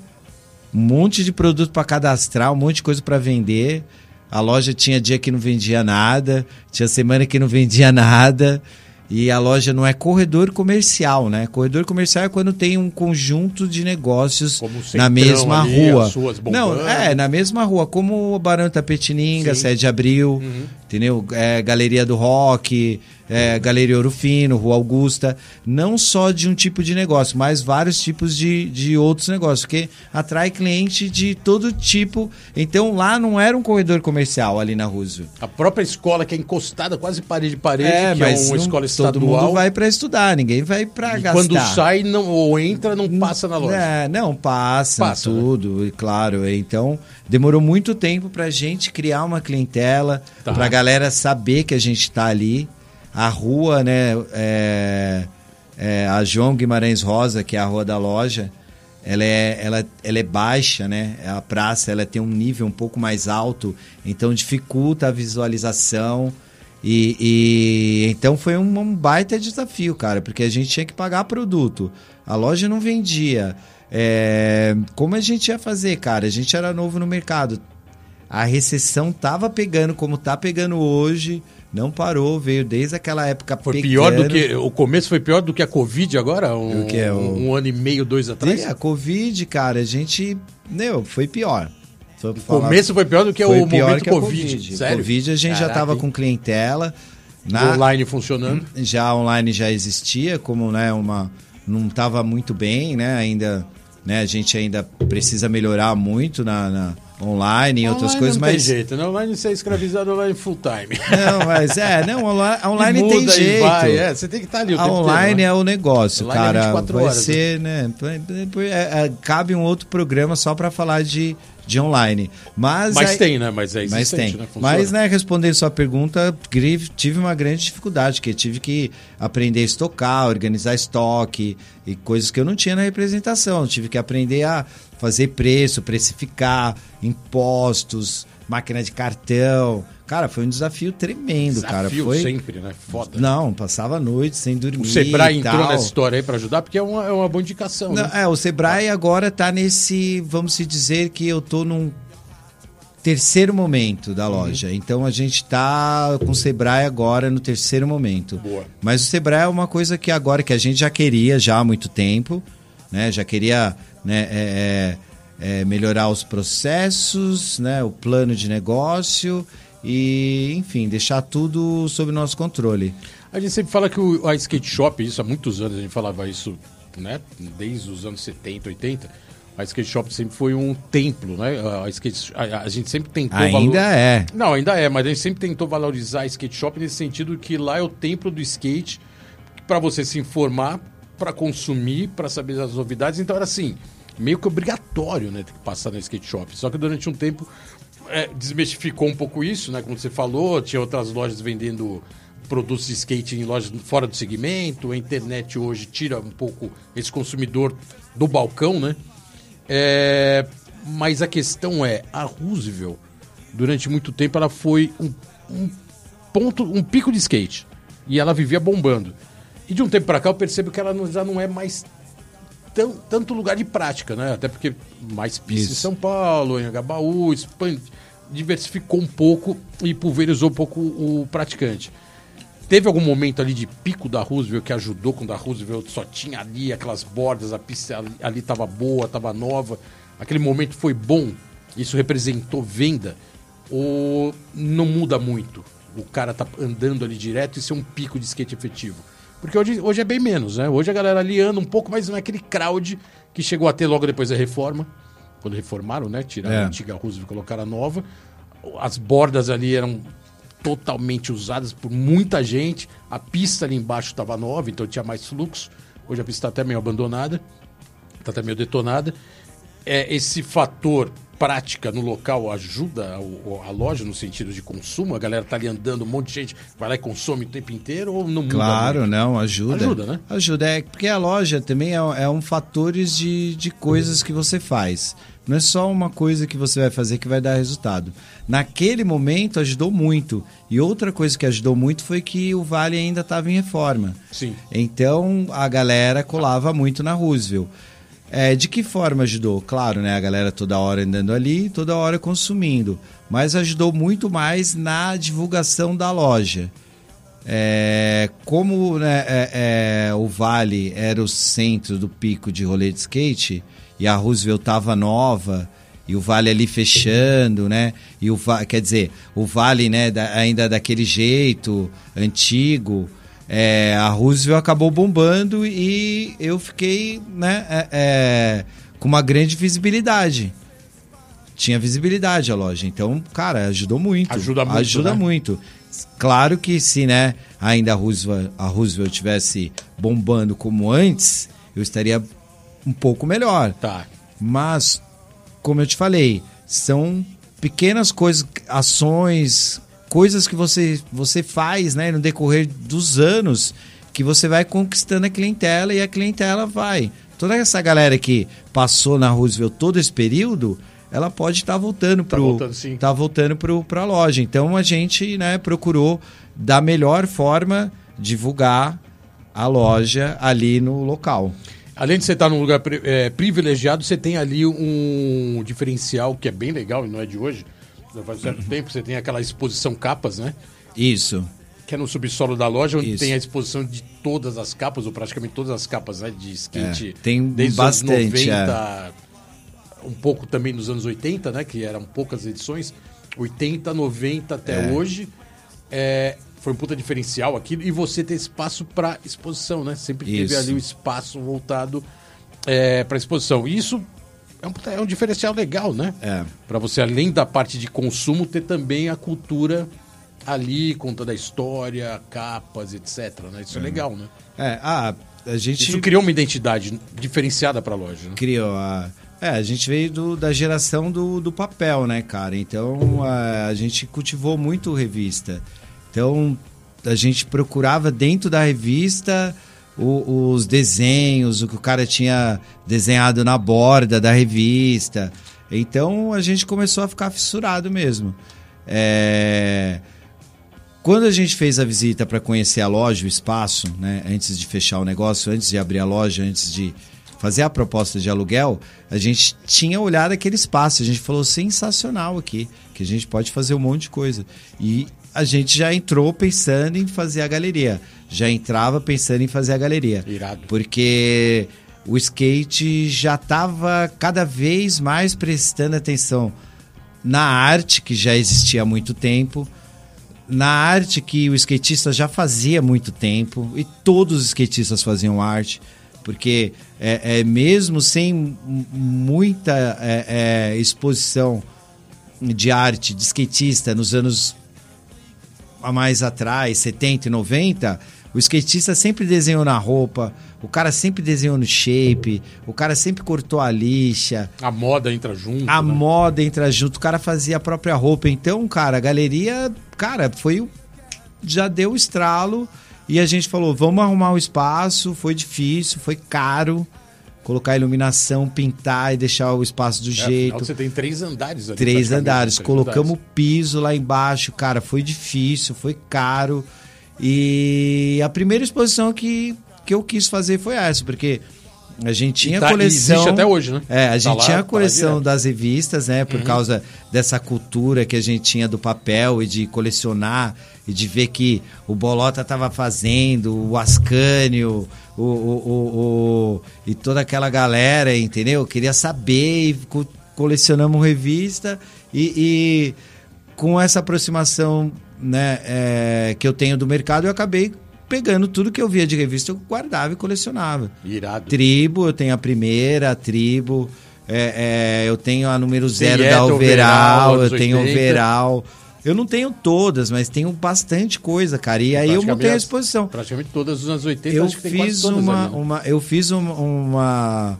Um monte de produto para cadastrar, um monte de coisa para vender. A loja tinha dia que não vendia nada, tinha semana que não vendia nada. E a loja não é corredor comercial, né? Corredor comercial é quando tem um conjunto de negócios Como o na Centrão mesma ali, rua. Não, é, na mesma rua, como o Barão Tapetininga, Sim. 7 de Abril, entendeu? É, Galeria do Rock, é, Galeria Ouro Fino, Rua Augusta. Não só de um tipo de negócio, mas vários tipos de, de outros negócios, porque atrai cliente de todo tipo. Então lá não era um corredor comercial ali na Roosevelt. A própria escola que é encostada quase parede a parede, É, que mas é uma não- escola todo estadual. mundo vai para estudar, ninguém vai para gastar. quando sai não, ou entra, não passa na loja. É, não, passa, Passa, né? tudo, e claro. Então, demorou muito tempo pra gente criar uma clientela, Tá. pra galera saber que a gente tá ali. A rua, né, é, é, a João Guimarães Rosa, que é a rua da loja, ela é, ela, ela é baixa, né? A praça ela tem um nível um pouco mais alto, então dificulta a visualização. E, e- então foi um, um baita desafio, cara, porque a gente tinha que pagar produto. A loja não vendia. É, como a gente ia fazer, cara? A gente era novo no mercado. A recessão tava pegando como tá pegando hoje, não parou, veio desde aquela época Foi pegando. pior do que. O começo foi pior do que a Covid agora? Um, O que é, o- um ano e meio, dois atrás? É, a Covid, cara, a gente. Meu, foi pior. Foi O começo foi pior do que o pior momento que a Covid. Covid. Sério? Covid a gente já Caraca, tava hein? com clientela. Na, Online funcionando. já online já existia, como né, uma não estava muito bem, né? Ainda, né? A gente ainda precisa melhorar muito na, na online e outras Online coisas, não tem mas jeito, né? Online você é escravizado online full time. não, mas é, não, online, online tem muda e jeito. vai, é, você tem que estar ali o A online inteiro, né? é o negócio, Online é cara. 24 vai horas, ser, né? é, é, cabe um outro programa só para falar de, de online. Mas, Mas aí- tem, né? Mas é mas tem. né? Funciona. Mas, né, respondendo sua pergunta, tive uma grande dificuldade, que tive que aprender a estocar, organizar estoque e coisas que eu não tinha na representação. Eu tive que aprender a fazer preço, precificar, impostos, máquina de cartão. Cara, foi um desafio tremendo, cara. Desafio Foi... sempre, né? Foda. Não, passava a noite sem dormir. O Sebrae e entrou nessa história aí pra ajudar, porque é uma, é uma boa indicação. Não, né? é, o Sebrae agora tá nesse, vamos se dizer que eu tô num terceiro momento da Uhum. loja. Então a gente tá com o Sebrae agora no terceiro momento. Boa. Mas o Sebrae é uma coisa que agora que a gente já queria já há muito tempo, né? Já queria né, é, é, é, melhorar os processos, né? O plano de negócio e, enfim, deixar tudo sob nosso controle. A gente sempre fala que o, a skate shop, isso há muitos anos a gente falava isso, né? Desde os anos 70, 80. A skate shop sempre foi um templo, né? A, skate, a, a gente sempre tentou Ainda valor- é. Não, ainda é, mas a gente sempre tentou valorizar a skate shop nesse sentido que lá é o templo do skate para você se informar, para consumir, para saber as novidades. Então era assim, meio que obrigatório, né, ter que passar na skate shop. Só que durante um tempo é, desmistificou um pouco isso, né? Como você falou, tinha outras lojas vendendo produtos de skate em lojas fora do segmento. A internet hoje tira um pouco esse consumidor do balcão, né? É, mas a questão é, a Roosevelt, durante muito tempo, ela foi um, um ponto, um pico de skate. E ela vivia bombando. E de um tempo pra cá eu percebo que ela já não é mais tão, tanto lugar de prática, né? Até porque mais pista em. São Paulo, em Agabaú, expande, diversificou um pouco e pulverizou um pouco o, praticante. Teve algum momento ali de pico da Roosevelt que ajudou quando a Roosevelt só tinha ali aquelas bordas, a pista ali- estava boa, estava nova. Aquele momento foi bom, isso representou venda ou não muda muito? O cara tá andando ali direto e ser um pico de skate efetivo. Porque hoje, hoje é bem menos, né? Hoje a galera ali anda um pouco, mas não é aquele crowd que chegou a ter logo depois da reforma. Quando reformaram, né? Tiraram É. a antiga Roosevelt e colocaram a nova. As bordas ali eram totalmente usadas por muita gente. A pista ali embaixo estava nova, então tinha mais fluxo. Hoje a pista está até meio abandonada, está até meio detonada. É, esse fator prática no local ajuda a, loja no sentido de consumo? A galera tá ali andando, um monte de gente vai lá e consome o tempo inteiro ou não muda Claro, muito? não, ajuda. Ajuda, né? Ajuda, é porque a loja também é, é um fatores de, de coisas que você faz. Não é só uma coisa que você vai fazer que vai dar resultado. Naquele momento ajudou muito. E outra coisa que ajudou muito foi que o Vale ainda estava em reforma. Sim. Então a galera colava muito na Roosevelt. É, de que forma ajudou? Claro, né? A galera toda hora andando ali, toda hora consumindo. Mas ajudou muito mais na divulgação da loja. É, como né, é, é, o Vale era o centro do pico de rolê de skate e a Roosevelt estava nova e o Vale ali fechando, né? E o quer dizer, o Vale, né, da- ainda daquele jeito antigo, é, a Roosevelt acabou bombando e eu fiquei, né, é, é, com uma grande visibilidade. Tinha visibilidade a loja, então, cara, ajudou muito. Ajuda muito, Ajuda né? muito. Claro que se, né, ainda a Roosevelt, a Roosevelt tivesse bombando como antes, eu estaria um pouco melhor. Tá. Mas, como eu te falei, são pequenas coisas, ações, coisas que você, você faz né, no decorrer dos anos que você vai conquistando a clientela e a clientela vai. Toda essa galera que passou na Roosevelt todo esse período, ela pode estar voltando Tá para voltando, sim. tá voltando para a loja. Então a gente né, procurou da melhor forma divulgar a loja ali no local. Além de você estar num lugar é, privilegiado, você tem ali um diferencial que é bem legal e não é de hoje. Faz um certo tempo você tem aquela exposição capas, né? Isso. Que é no subsolo da loja, onde Isso. tem a exposição de todas as capas, ou praticamente todas as capas né, de skate. É, tem desde bastante, os anos 90, um pouco também nos anos 80, né? Que eram poucas edições. 80, 90 até É. hoje. É, foi um puta diferencial aqui. E você ter espaço para exposição, né? Sempre teve Isso. ali o espaço voltado é, para exposição. E isso é um, é um diferencial legal, né? É. Para você, além da parte de consumo, ter também a cultura ali, contando a história, capas, etc. Né? Isso é, legal, né? É, ah, a gente Isso criou uma identidade diferenciada para a loja. Né? criou a É, a gente veio do, da geração do, do papel, né, cara? Então a, a gente cultivou muito revista. Então a gente procurava dentro da revista o, os desenhos, o que o cara tinha desenhado na borda da revista. Então a gente começou a ficar fissurado mesmo. É... Quando a gente fez a visita para conhecer a loja, o espaço, né, antes de fechar o negócio, antes de abrir a loja, antes de fazer a proposta de aluguel, a gente tinha olhado aquele espaço. A gente falou sensacional aqui, que a gente pode fazer um monte de coisa. E a gente já entrou pensando em fazer a galeria. Já entrava pensando em fazer a galeria. Irado. Porque o skate já estava cada vez mais prestando atenção na arte, que já existia há muito tempo, na arte que o skatista já fazia há muito tempo, e todos os skatistas faziam arte, porque é, é mesmo sem muita é, é, exposição de arte de skatista nos anos mais atrás, 70 e 90, o skatista sempre desenhou na roupa, o cara sempre desenhou no shape, o cara sempre cortou a lixa. A moda entra junto. A né? moda entra junto, o cara fazia a própria roupa. Então, cara, a galeria, cara, foi. Já deu o estralo e a gente falou: vamos arrumar um espaço. Foi difícil, foi caro. Colocar iluminação, pintar e deixar o espaço do É, jeito. afinal, você tem três andares ali. Três andares. três Colocamos andares. piso lá embaixo, cara, foi difícil, foi caro. E a primeira exposição que, que eu quis fazer foi essa, porque a gente tinha tá- coleção. existe até hoje, né? É, a Tá gente lá, tinha tá a lá coleção direto. das revistas, né? Uhum. Por causa dessa cultura que a gente tinha do papel e de colecionar e de ver que o Bolota tava fazendo, o Ascânio, o, o, o, o- e toda aquela galera, entendeu? Queria saber e co- colecionamos revista e, e com essa aproximação né, é, que eu tenho do mercado, eu acabei pegando tudo que eu via de revista, eu guardava e colecionava. Irado. Tribo, eu tenho a primeira, a tribo. é, é, eu tenho a número zero da Dieta, overall, overall, eu tenho 80. overall. Eu não tenho todas, mas tenho bastante coisa, cara. E aí eu montei a exposição. Praticamente todas os anos 80, Eu fiz uma, né? uma, eu fiz uma, uma,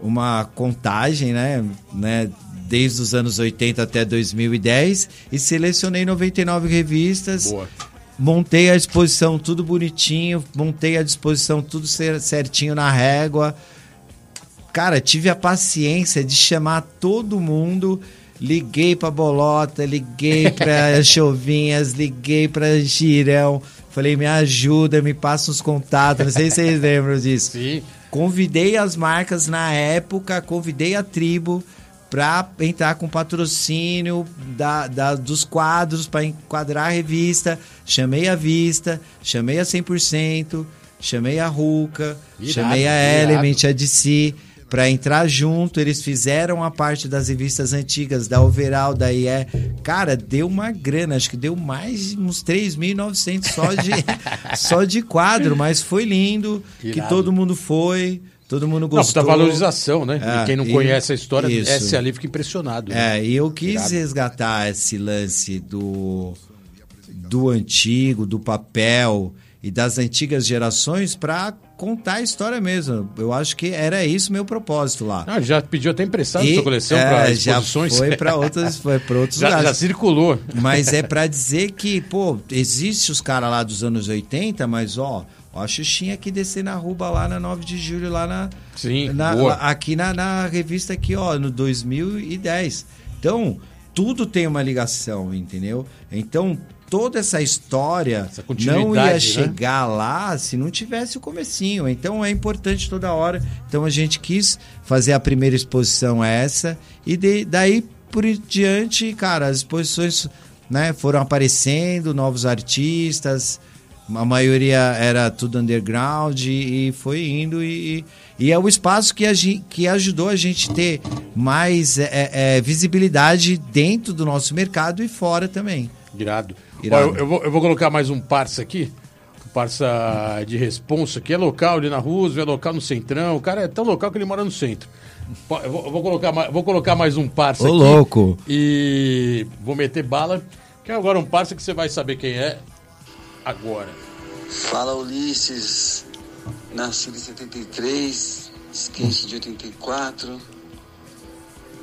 uma contagem, né, né, desde os anos 80 até 2010 e selecionei 99 revistas. Boa. Montei a exposição tudo bonitinho, montei a disposição tudo cer- certinho na régua. Cara, tive a paciência de chamar todo mundo. Liguei pra Bolota, liguei pra Chovinhas, liguei pra Girão. Falei, me ajuda, me passa uns contatos. Não sei se vocês lembram disso. Sim. Convidei as marcas na época, convidei a tribo para entrar com patrocínio da, da- dos quadros para enquadrar a revista. Chamei a Vista, chamei a 100%, chamei a Ruca, Irado, chamei a irado. Element, a DC para entrar junto. Eles fizeram a parte das revistas antigas, da Overall, da IE. Cara, deu uma grana, acho que deu mais de uns 3.900 só de, só de quadro, mas foi lindo, que todo mundo foi, todo mundo Não, gostou. puta valorização, né? É, quem não conhece a história, isso. essa ali fica impressionado. né? É, e eu quis Irado. resgatar esse lance do, do antigo, do papel e das antigas gerações para contar a história mesmo. Eu acho que era isso meu propósito lá. Ah, já pediu até emprestado E, sua coleção é, para já exposições? foi para outras, foi para outros já, lugares. já circulou. Mas é pra dizer que, pô, existe os caras lá dos anos 80, mas ó, ó a Xuxinha aqui descer na Ruba lá na 9 de julho, lá na. Sim, na- lá- aqui na, na revista aqui, ó, no 2010. Então, tudo tem uma ligação, entendeu? Então, toda essa história Essa não ia né? chegar lá se não tivesse o comecinho. Então é importante toda hora. Então a gente quis fazer a primeira exposição essa e de- daí por diante, cara, as exposições né, foram aparecendo, novos artistas, a maioria era tudo underground e, e foi indo e, e é o espaço que, a gente, que ajudou a gente ter mais é, é, visibilidade dentro do nosso mercado e fora também. Irado. Irado. Ó, eu, eu vou, eu vou colocar mais um parça aqui. Um parça de responsa, que é local ali na Roosevelt, é local no Centrão. O cara é tão local que ele mora no centro. Eu vou, eu vou colocar, mais, vou colocar mais um parça Ô, aqui. louco. E vou meter bala. Que é agora um parça que você vai saber quem é agora. Fala Ulisses, nascido em 73, skate de 84.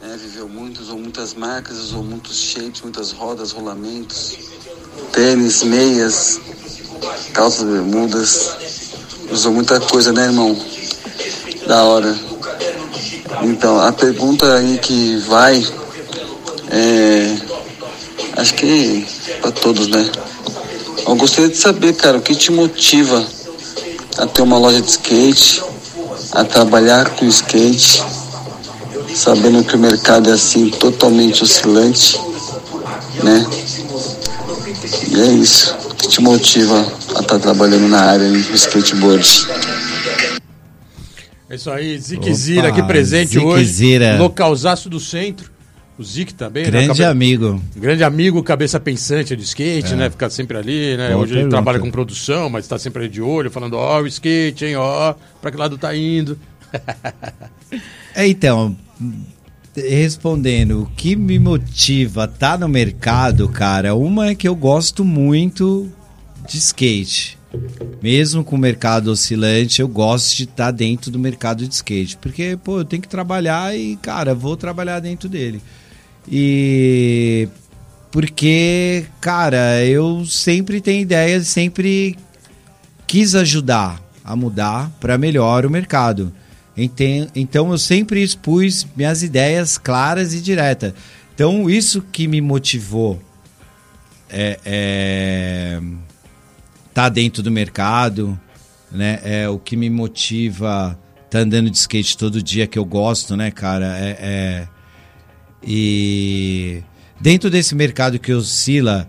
né, viveu muito, usou muitas marcas, usou muitos shapes, muitas rodas, rolamentos, tênis, meias, calças, bermudas. Usou muita coisa, né, irmão? Da hora. Então, a pergunta aí que vai é. Acho que para todos, né? Eu gostaria de saber, cara, o que te motiva a ter uma loja de skate, a trabalhar com skate, sabendo que o mercado é assim totalmente oscilante, né? E é isso. O que te motiva a estar tá trabalhando na área do skateboard? É isso aí, Ziquezira aqui presente Ziquezira. hoje. Localzaço do centro. O Zic também, né? Grande né? amigo. Grande amigo, cabeça pensante de skate, é. né? Fica sempre ali, né? Boa Hoje pergunta. ele trabalha com produção, mas está sempre ali de olho, falando, ó, oh, o skate, hein, ó, oh, pra que lado tá indo. é, então, respondendo, o que me motiva tá no mercado, cara, uma é que eu gosto muito de skate. Mesmo com o mercado oscilante, eu gosto de estar tá dentro do mercado de skate. Porque, pô, eu tenho que trabalhar e, cara, vou trabalhar dentro dele. E porque, cara, eu sempre tenho ideias, sempre quis ajudar a mudar para melhor o mercado. Então eu sempre expus minhas ideias claras e diretas. Então isso que me motivou é, é tá dentro do mercado, né? É o que me motiva tá andando de skate todo dia que eu gosto, né, cara? É, é e dentro desse mercado que oscila,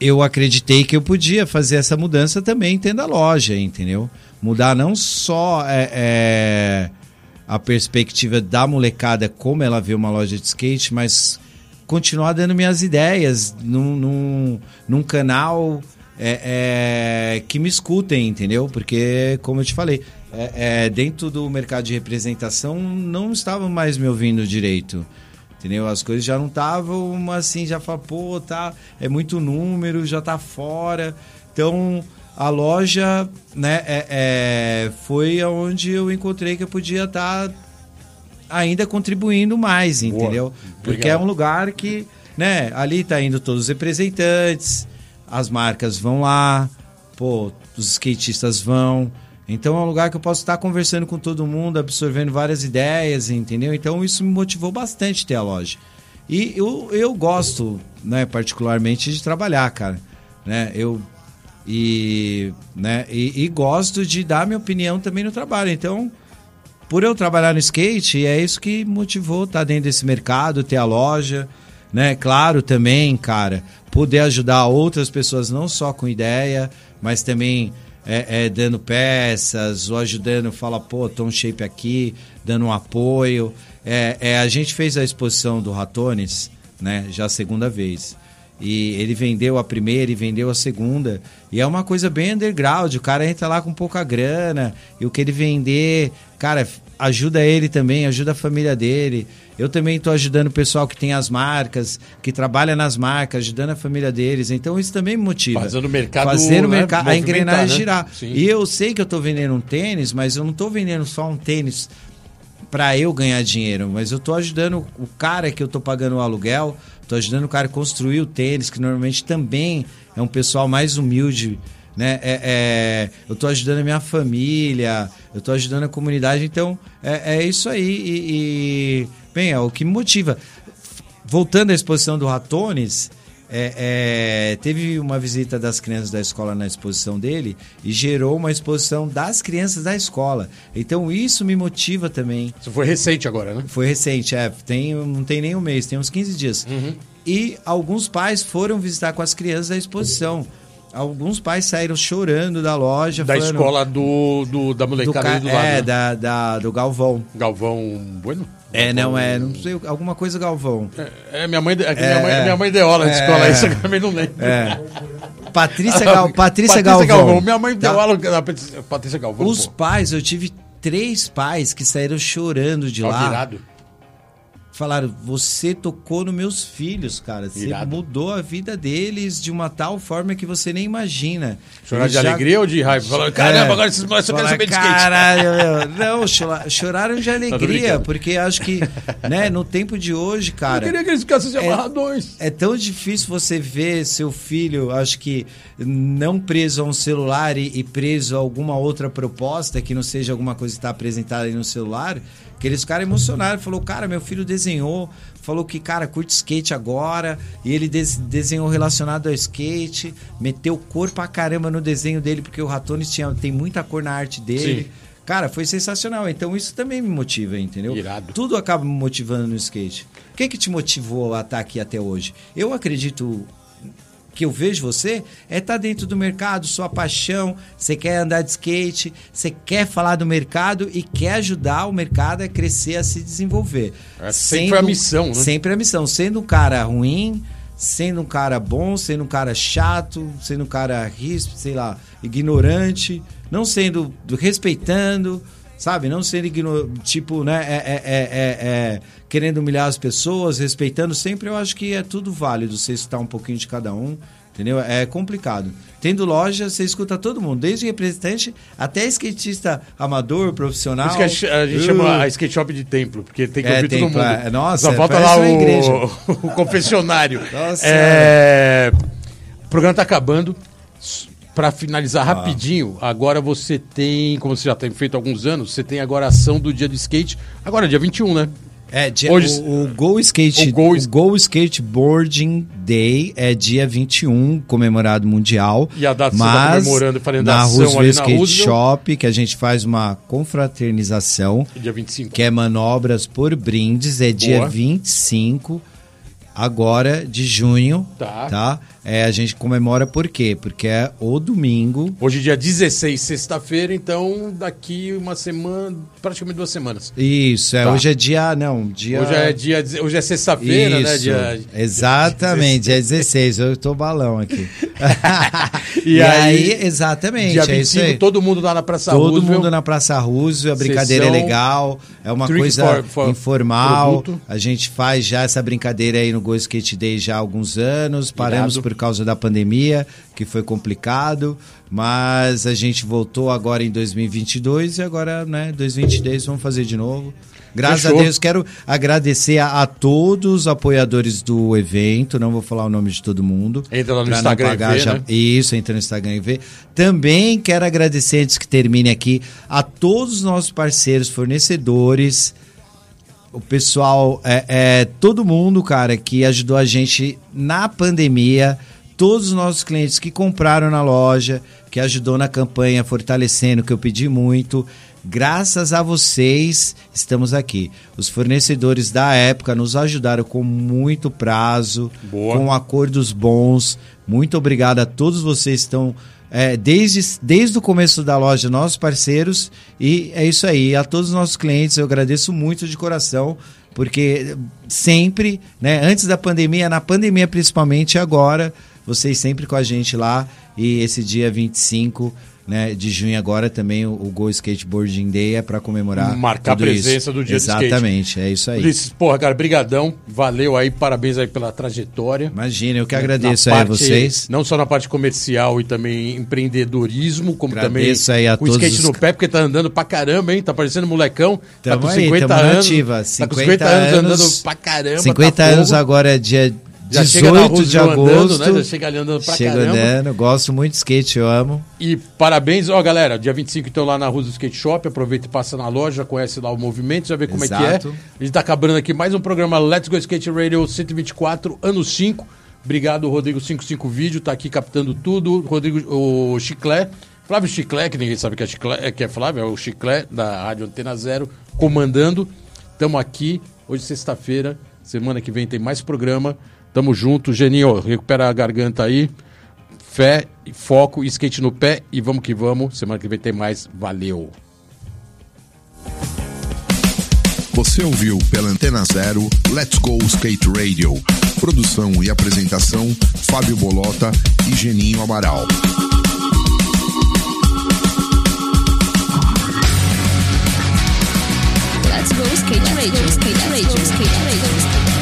eu acreditei que eu podia fazer essa mudança também tendo a loja, entendeu? Mudar não só é, é, a perspectiva da molecada, como ela vê uma loja de skate, mas continuar dando minhas ideias num, num, num canal é, é, que me escutem, entendeu? Porque, como eu te falei, é, é, dentro do mercado de representação não estavam mais me ouvindo direito. Entendeu? As coisas já não estavam assim, já fala, pô, tá, é muito número, já tá fora. Então, a loja, né, é, é foi onde eu encontrei que eu podia estar tá ainda contribuindo mais, entendeu? Boa. Porque é um lugar que, né, ali tá indo todos os representantes, as marcas vão lá, pô, os skatistas vão, então é um lugar que eu posso estar conversando com todo mundo, absorvendo várias ideias, entendeu? Então isso me motivou bastante ter a loja. E eu, eu gosto, né, particularmente, de trabalhar, cara. Né? Eu e, né, e, e gosto de dar minha opinião também no trabalho. Então, por eu trabalhar no skate, é isso que motivou estar dentro desse mercado, ter a loja, né? Claro, também, cara, poder ajudar outras pessoas não só com ideia, mas também é, é, dando peças ou ajudando, fala, pô, tô um shape aqui, dando um apoio. É, é, a gente fez a exposição do Ratones, né, já a segunda vez. E ele vendeu a primeira e vendeu a segunda. E é uma coisa bem underground. O cara entra lá com pouca grana. E o que ele vender, cara, ajuda ele também, ajuda a família dele. Eu também estou ajudando o pessoal que tem as marcas, que trabalha nas marcas, ajudando a família deles. Então isso também me motiva. Fazendo o mercado, Fazendo né, mercado a engrenagem né? girar. Sim. E eu sei que eu estou vendendo um tênis, mas eu não estou vendendo só um tênis para eu ganhar dinheiro, mas eu estou ajudando o cara que eu estou pagando o aluguel, estou ajudando o cara a construir o tênis, que normalmente também é um pessoal mais humilde né? É, é, eu estou ajudando a minha família, eu estou ajudando a comunidade, então é, é isso aí. E, e, bem, é o que me motiva. Voltando à exposição do Ratones, é, é, teve uma visita das crianças da escola na exposição dele e gerou uma exposição das crianças da escola. Então isso me motiva também. Isso foi recente agora, né? Foi recente, é. Tem, não tem nem um mês, tem uns 15 dias. Uhum. E alguns pais foram visitar com as crianças a exposição alguns pais saíram chorando da loja. Da falando, escola do, do, da molecada do, do lado. É, né? da, da, do Galvão. Galvão Bueno? É, não, é, não sei, alguma coisa Galvão. É, é minha mãe, é, é, minha mãe, é, minha mãe deu aula de é, escola, isso eu também não lembro. É. Patrícia, Gal, Patrícia, Patrícia Galvão. Galvão. Minha mãe deu tá. aula da Patrícia Galvão. Os pô. pais, eu tive três pais que saíram chorando de lá. Virado. Falaram: você tocou nos meus filhos, cara. Você Irado. mudou a vida deles de uma tal forma que você nem imagina. Chorar de já- alegria ou de raiva? Falando, caramba, É. agora esses moleques só querem saber de skate. Caralho, meu. Não, chora- choraram de tô alegria, porque acho que, né, no tempo de hoje, Eu cara. queria que eles ficassem É- amarradões. É tão difícil você ver seu filho, acho que não preso a um celular e, e preso a alguma outra proposta que não seja alguma coisa que está apresentada aí no celular, que eles ficaram emocionados. Falou, cara, meu filho desenhou, falou que, cara, curte skate agora, e ele des- desenhou relacionado ao skate, meteu cor pra caramba no desenho dele, porque o Ratones tinha, tem muita cor na arte dele. Sim. Cara, foi sensacional. Então isso também me motiva, entendeu? Irado. Tudo acaba me motivando no skate. O que que te motivou a estar aqui até hoje? Eu acredito que eu vejo você é estar dentro do mercado, sua paixão, você quer andar de skate, você quer falar do mercado e quer ajudar o mercado a crescer, a se desenvolver. É, sempre foi a missão, né? Sempre a missão. Sendo um cara ruim, sendo um cara bom, sendo um cara chato, sendo um cara ríspido, sei lá, ignorante, não sendo respeitando, sabe? Não sendo tipo, né? É, é- é- é- é, querendo humilhar as pessoas, respeitando sempre. Eu acho que é tudo válido. Você escutar um pouquinho de cada um. Entendeu? É complicado. Tendo loja, você escuta todo mundo, desde representante até skatista amador, profissional. que a gente, Uh. chama a skate shop de templo, porque tem que É, ouvir todo templo, mundo. é. Nossa, Só falta lá o, o confessionário. Nossa É, o programa tá acabando. Para finalizar rapidinho, agora você tem, como você já tem feito há alguns anos, você tem agora a ação do dia do skate. Agora, dia 21, né? É, dia, Hoje- o, o Go Skate, O Go o Go Skateboarding Day é dia 21, comemorado mundial. E a data que você tá mas comemorando, na Roosevelt Skate Roosevelt. Shop, que a gente faz uma confraternização, Dia 25. que é manobras por brindes, é dia Boa. 25 agora de junho, Tá. tá? É, a gente comemora por quê? Porque é o domingo Hoje, dia 16, sexta-feira, então daqui uma semana, praticamente duas semanas. Isso, é, Tá. hoje é dia, não, dia... Hoje é dia, hoje é sexta-feira, né? Dia, exatamente, dia 16, eu tô balão aqui. E e, aí, aí, exatamente, dia é isso 25, aí. todo mundo lá na Praça Todo Roosevelt. mundo na Praça Roosevelt, a brincadeira Sessão, é legal, é uma coisa for- for informal. produto. A gente faz já essa brincadeira aí no Go Skate Day já há alguns anos, paramos Irado. por causa da pandemia, que foi complicado, mas a gente voltou agora em 2022 e agora, né, 2023 vamos fazer de novo. Graças Fechou. a Deus, quero agradecer a, a todos os apoiadores do evento, não vou falar o nome de todo mundo. Entra lá no Instagram e vê, já- né? isso, entra no Instagram e vê. Também quero agradecer, antes que termine aqui, a todos os nossos parceiros, fornecedores, o pessoal, é, é, todo mundo, cara, que ajudou a gente na pandemia, todos os nossos clientes que compraram na loja, que ajudou na campanha, fortalecendo, que eu pedi muito. Graças a vocês, estamos aqui. Os fornecedores da época nos ajudaram com muito prazo, Boa. com acordos bons. Muito obrigado a todos vocês que estão é, desde, desde o começo da loja, nossos parceiros. E é isso aí. A todos os nossos clientes, eu agradeço muito de coração, porque sempre, né, antes da pandemia, na pandemia principalmente, agora, vocês sempre com a gente lá. E esse dia 25 né, de junho agora também, o, o Go Skateboarding Day é para comemorar. Marcar a tudo isso. presença do dia. Exatamente, é isso aí. Ulisses, porra, cara, brigadão. Valeu aí, parabéns aí pela trajetória. Imagina, eu que Na agradeço aí a parte- vocês. Não só na parte comercial e também empreendedorismo, como Agradeço também aí a com todos skate os- no pé, porque tá andando pra caramba, hein? Tá parecendo molecão. tá com aí, 50 tamo na anos. ativa. tá com 50 50 anos, anos, andando pra caramba. 50 tá anos agora é dia Já chega na 18 de agosto. andando, né? Já chega ali andando pra Chego caramba. andando, gosto muito de skate, eu amo. E parabéns, ó, galera. Dia 25 então lá na Rua do Skate Shop. Aproveita e passa na loja, conhece lá o movimento, já vê como é que Exato. é. A gente tá acabando aqui mais um programa Let's Go Skate Radio 124, ano 5. Obrigado, Rodrigo 55 Vídeo, tá aqui captando tudo. Rodrigo, o Chiclé. Flávio Chiclé, que ninguém sabe que é, Chiclé, que é Flávio, é o Chiclé da Rádio Antena Zero, comandando. Tamo aqui, hoje sexta-feira, semana que vem tem mais programa. Tamo junto. Geninho, recupera a garganta aí. Fé, foco, skate no pé e vamos que vamos. Semana que vem tem mais. Valeu. Você ouviu pela Antena Zero Let's Go Skate Radio. Produção e apresentação: Fábio Bolota e Geninho Amaral. Let's go Skate Radio, Skate Radio, Skate Radio.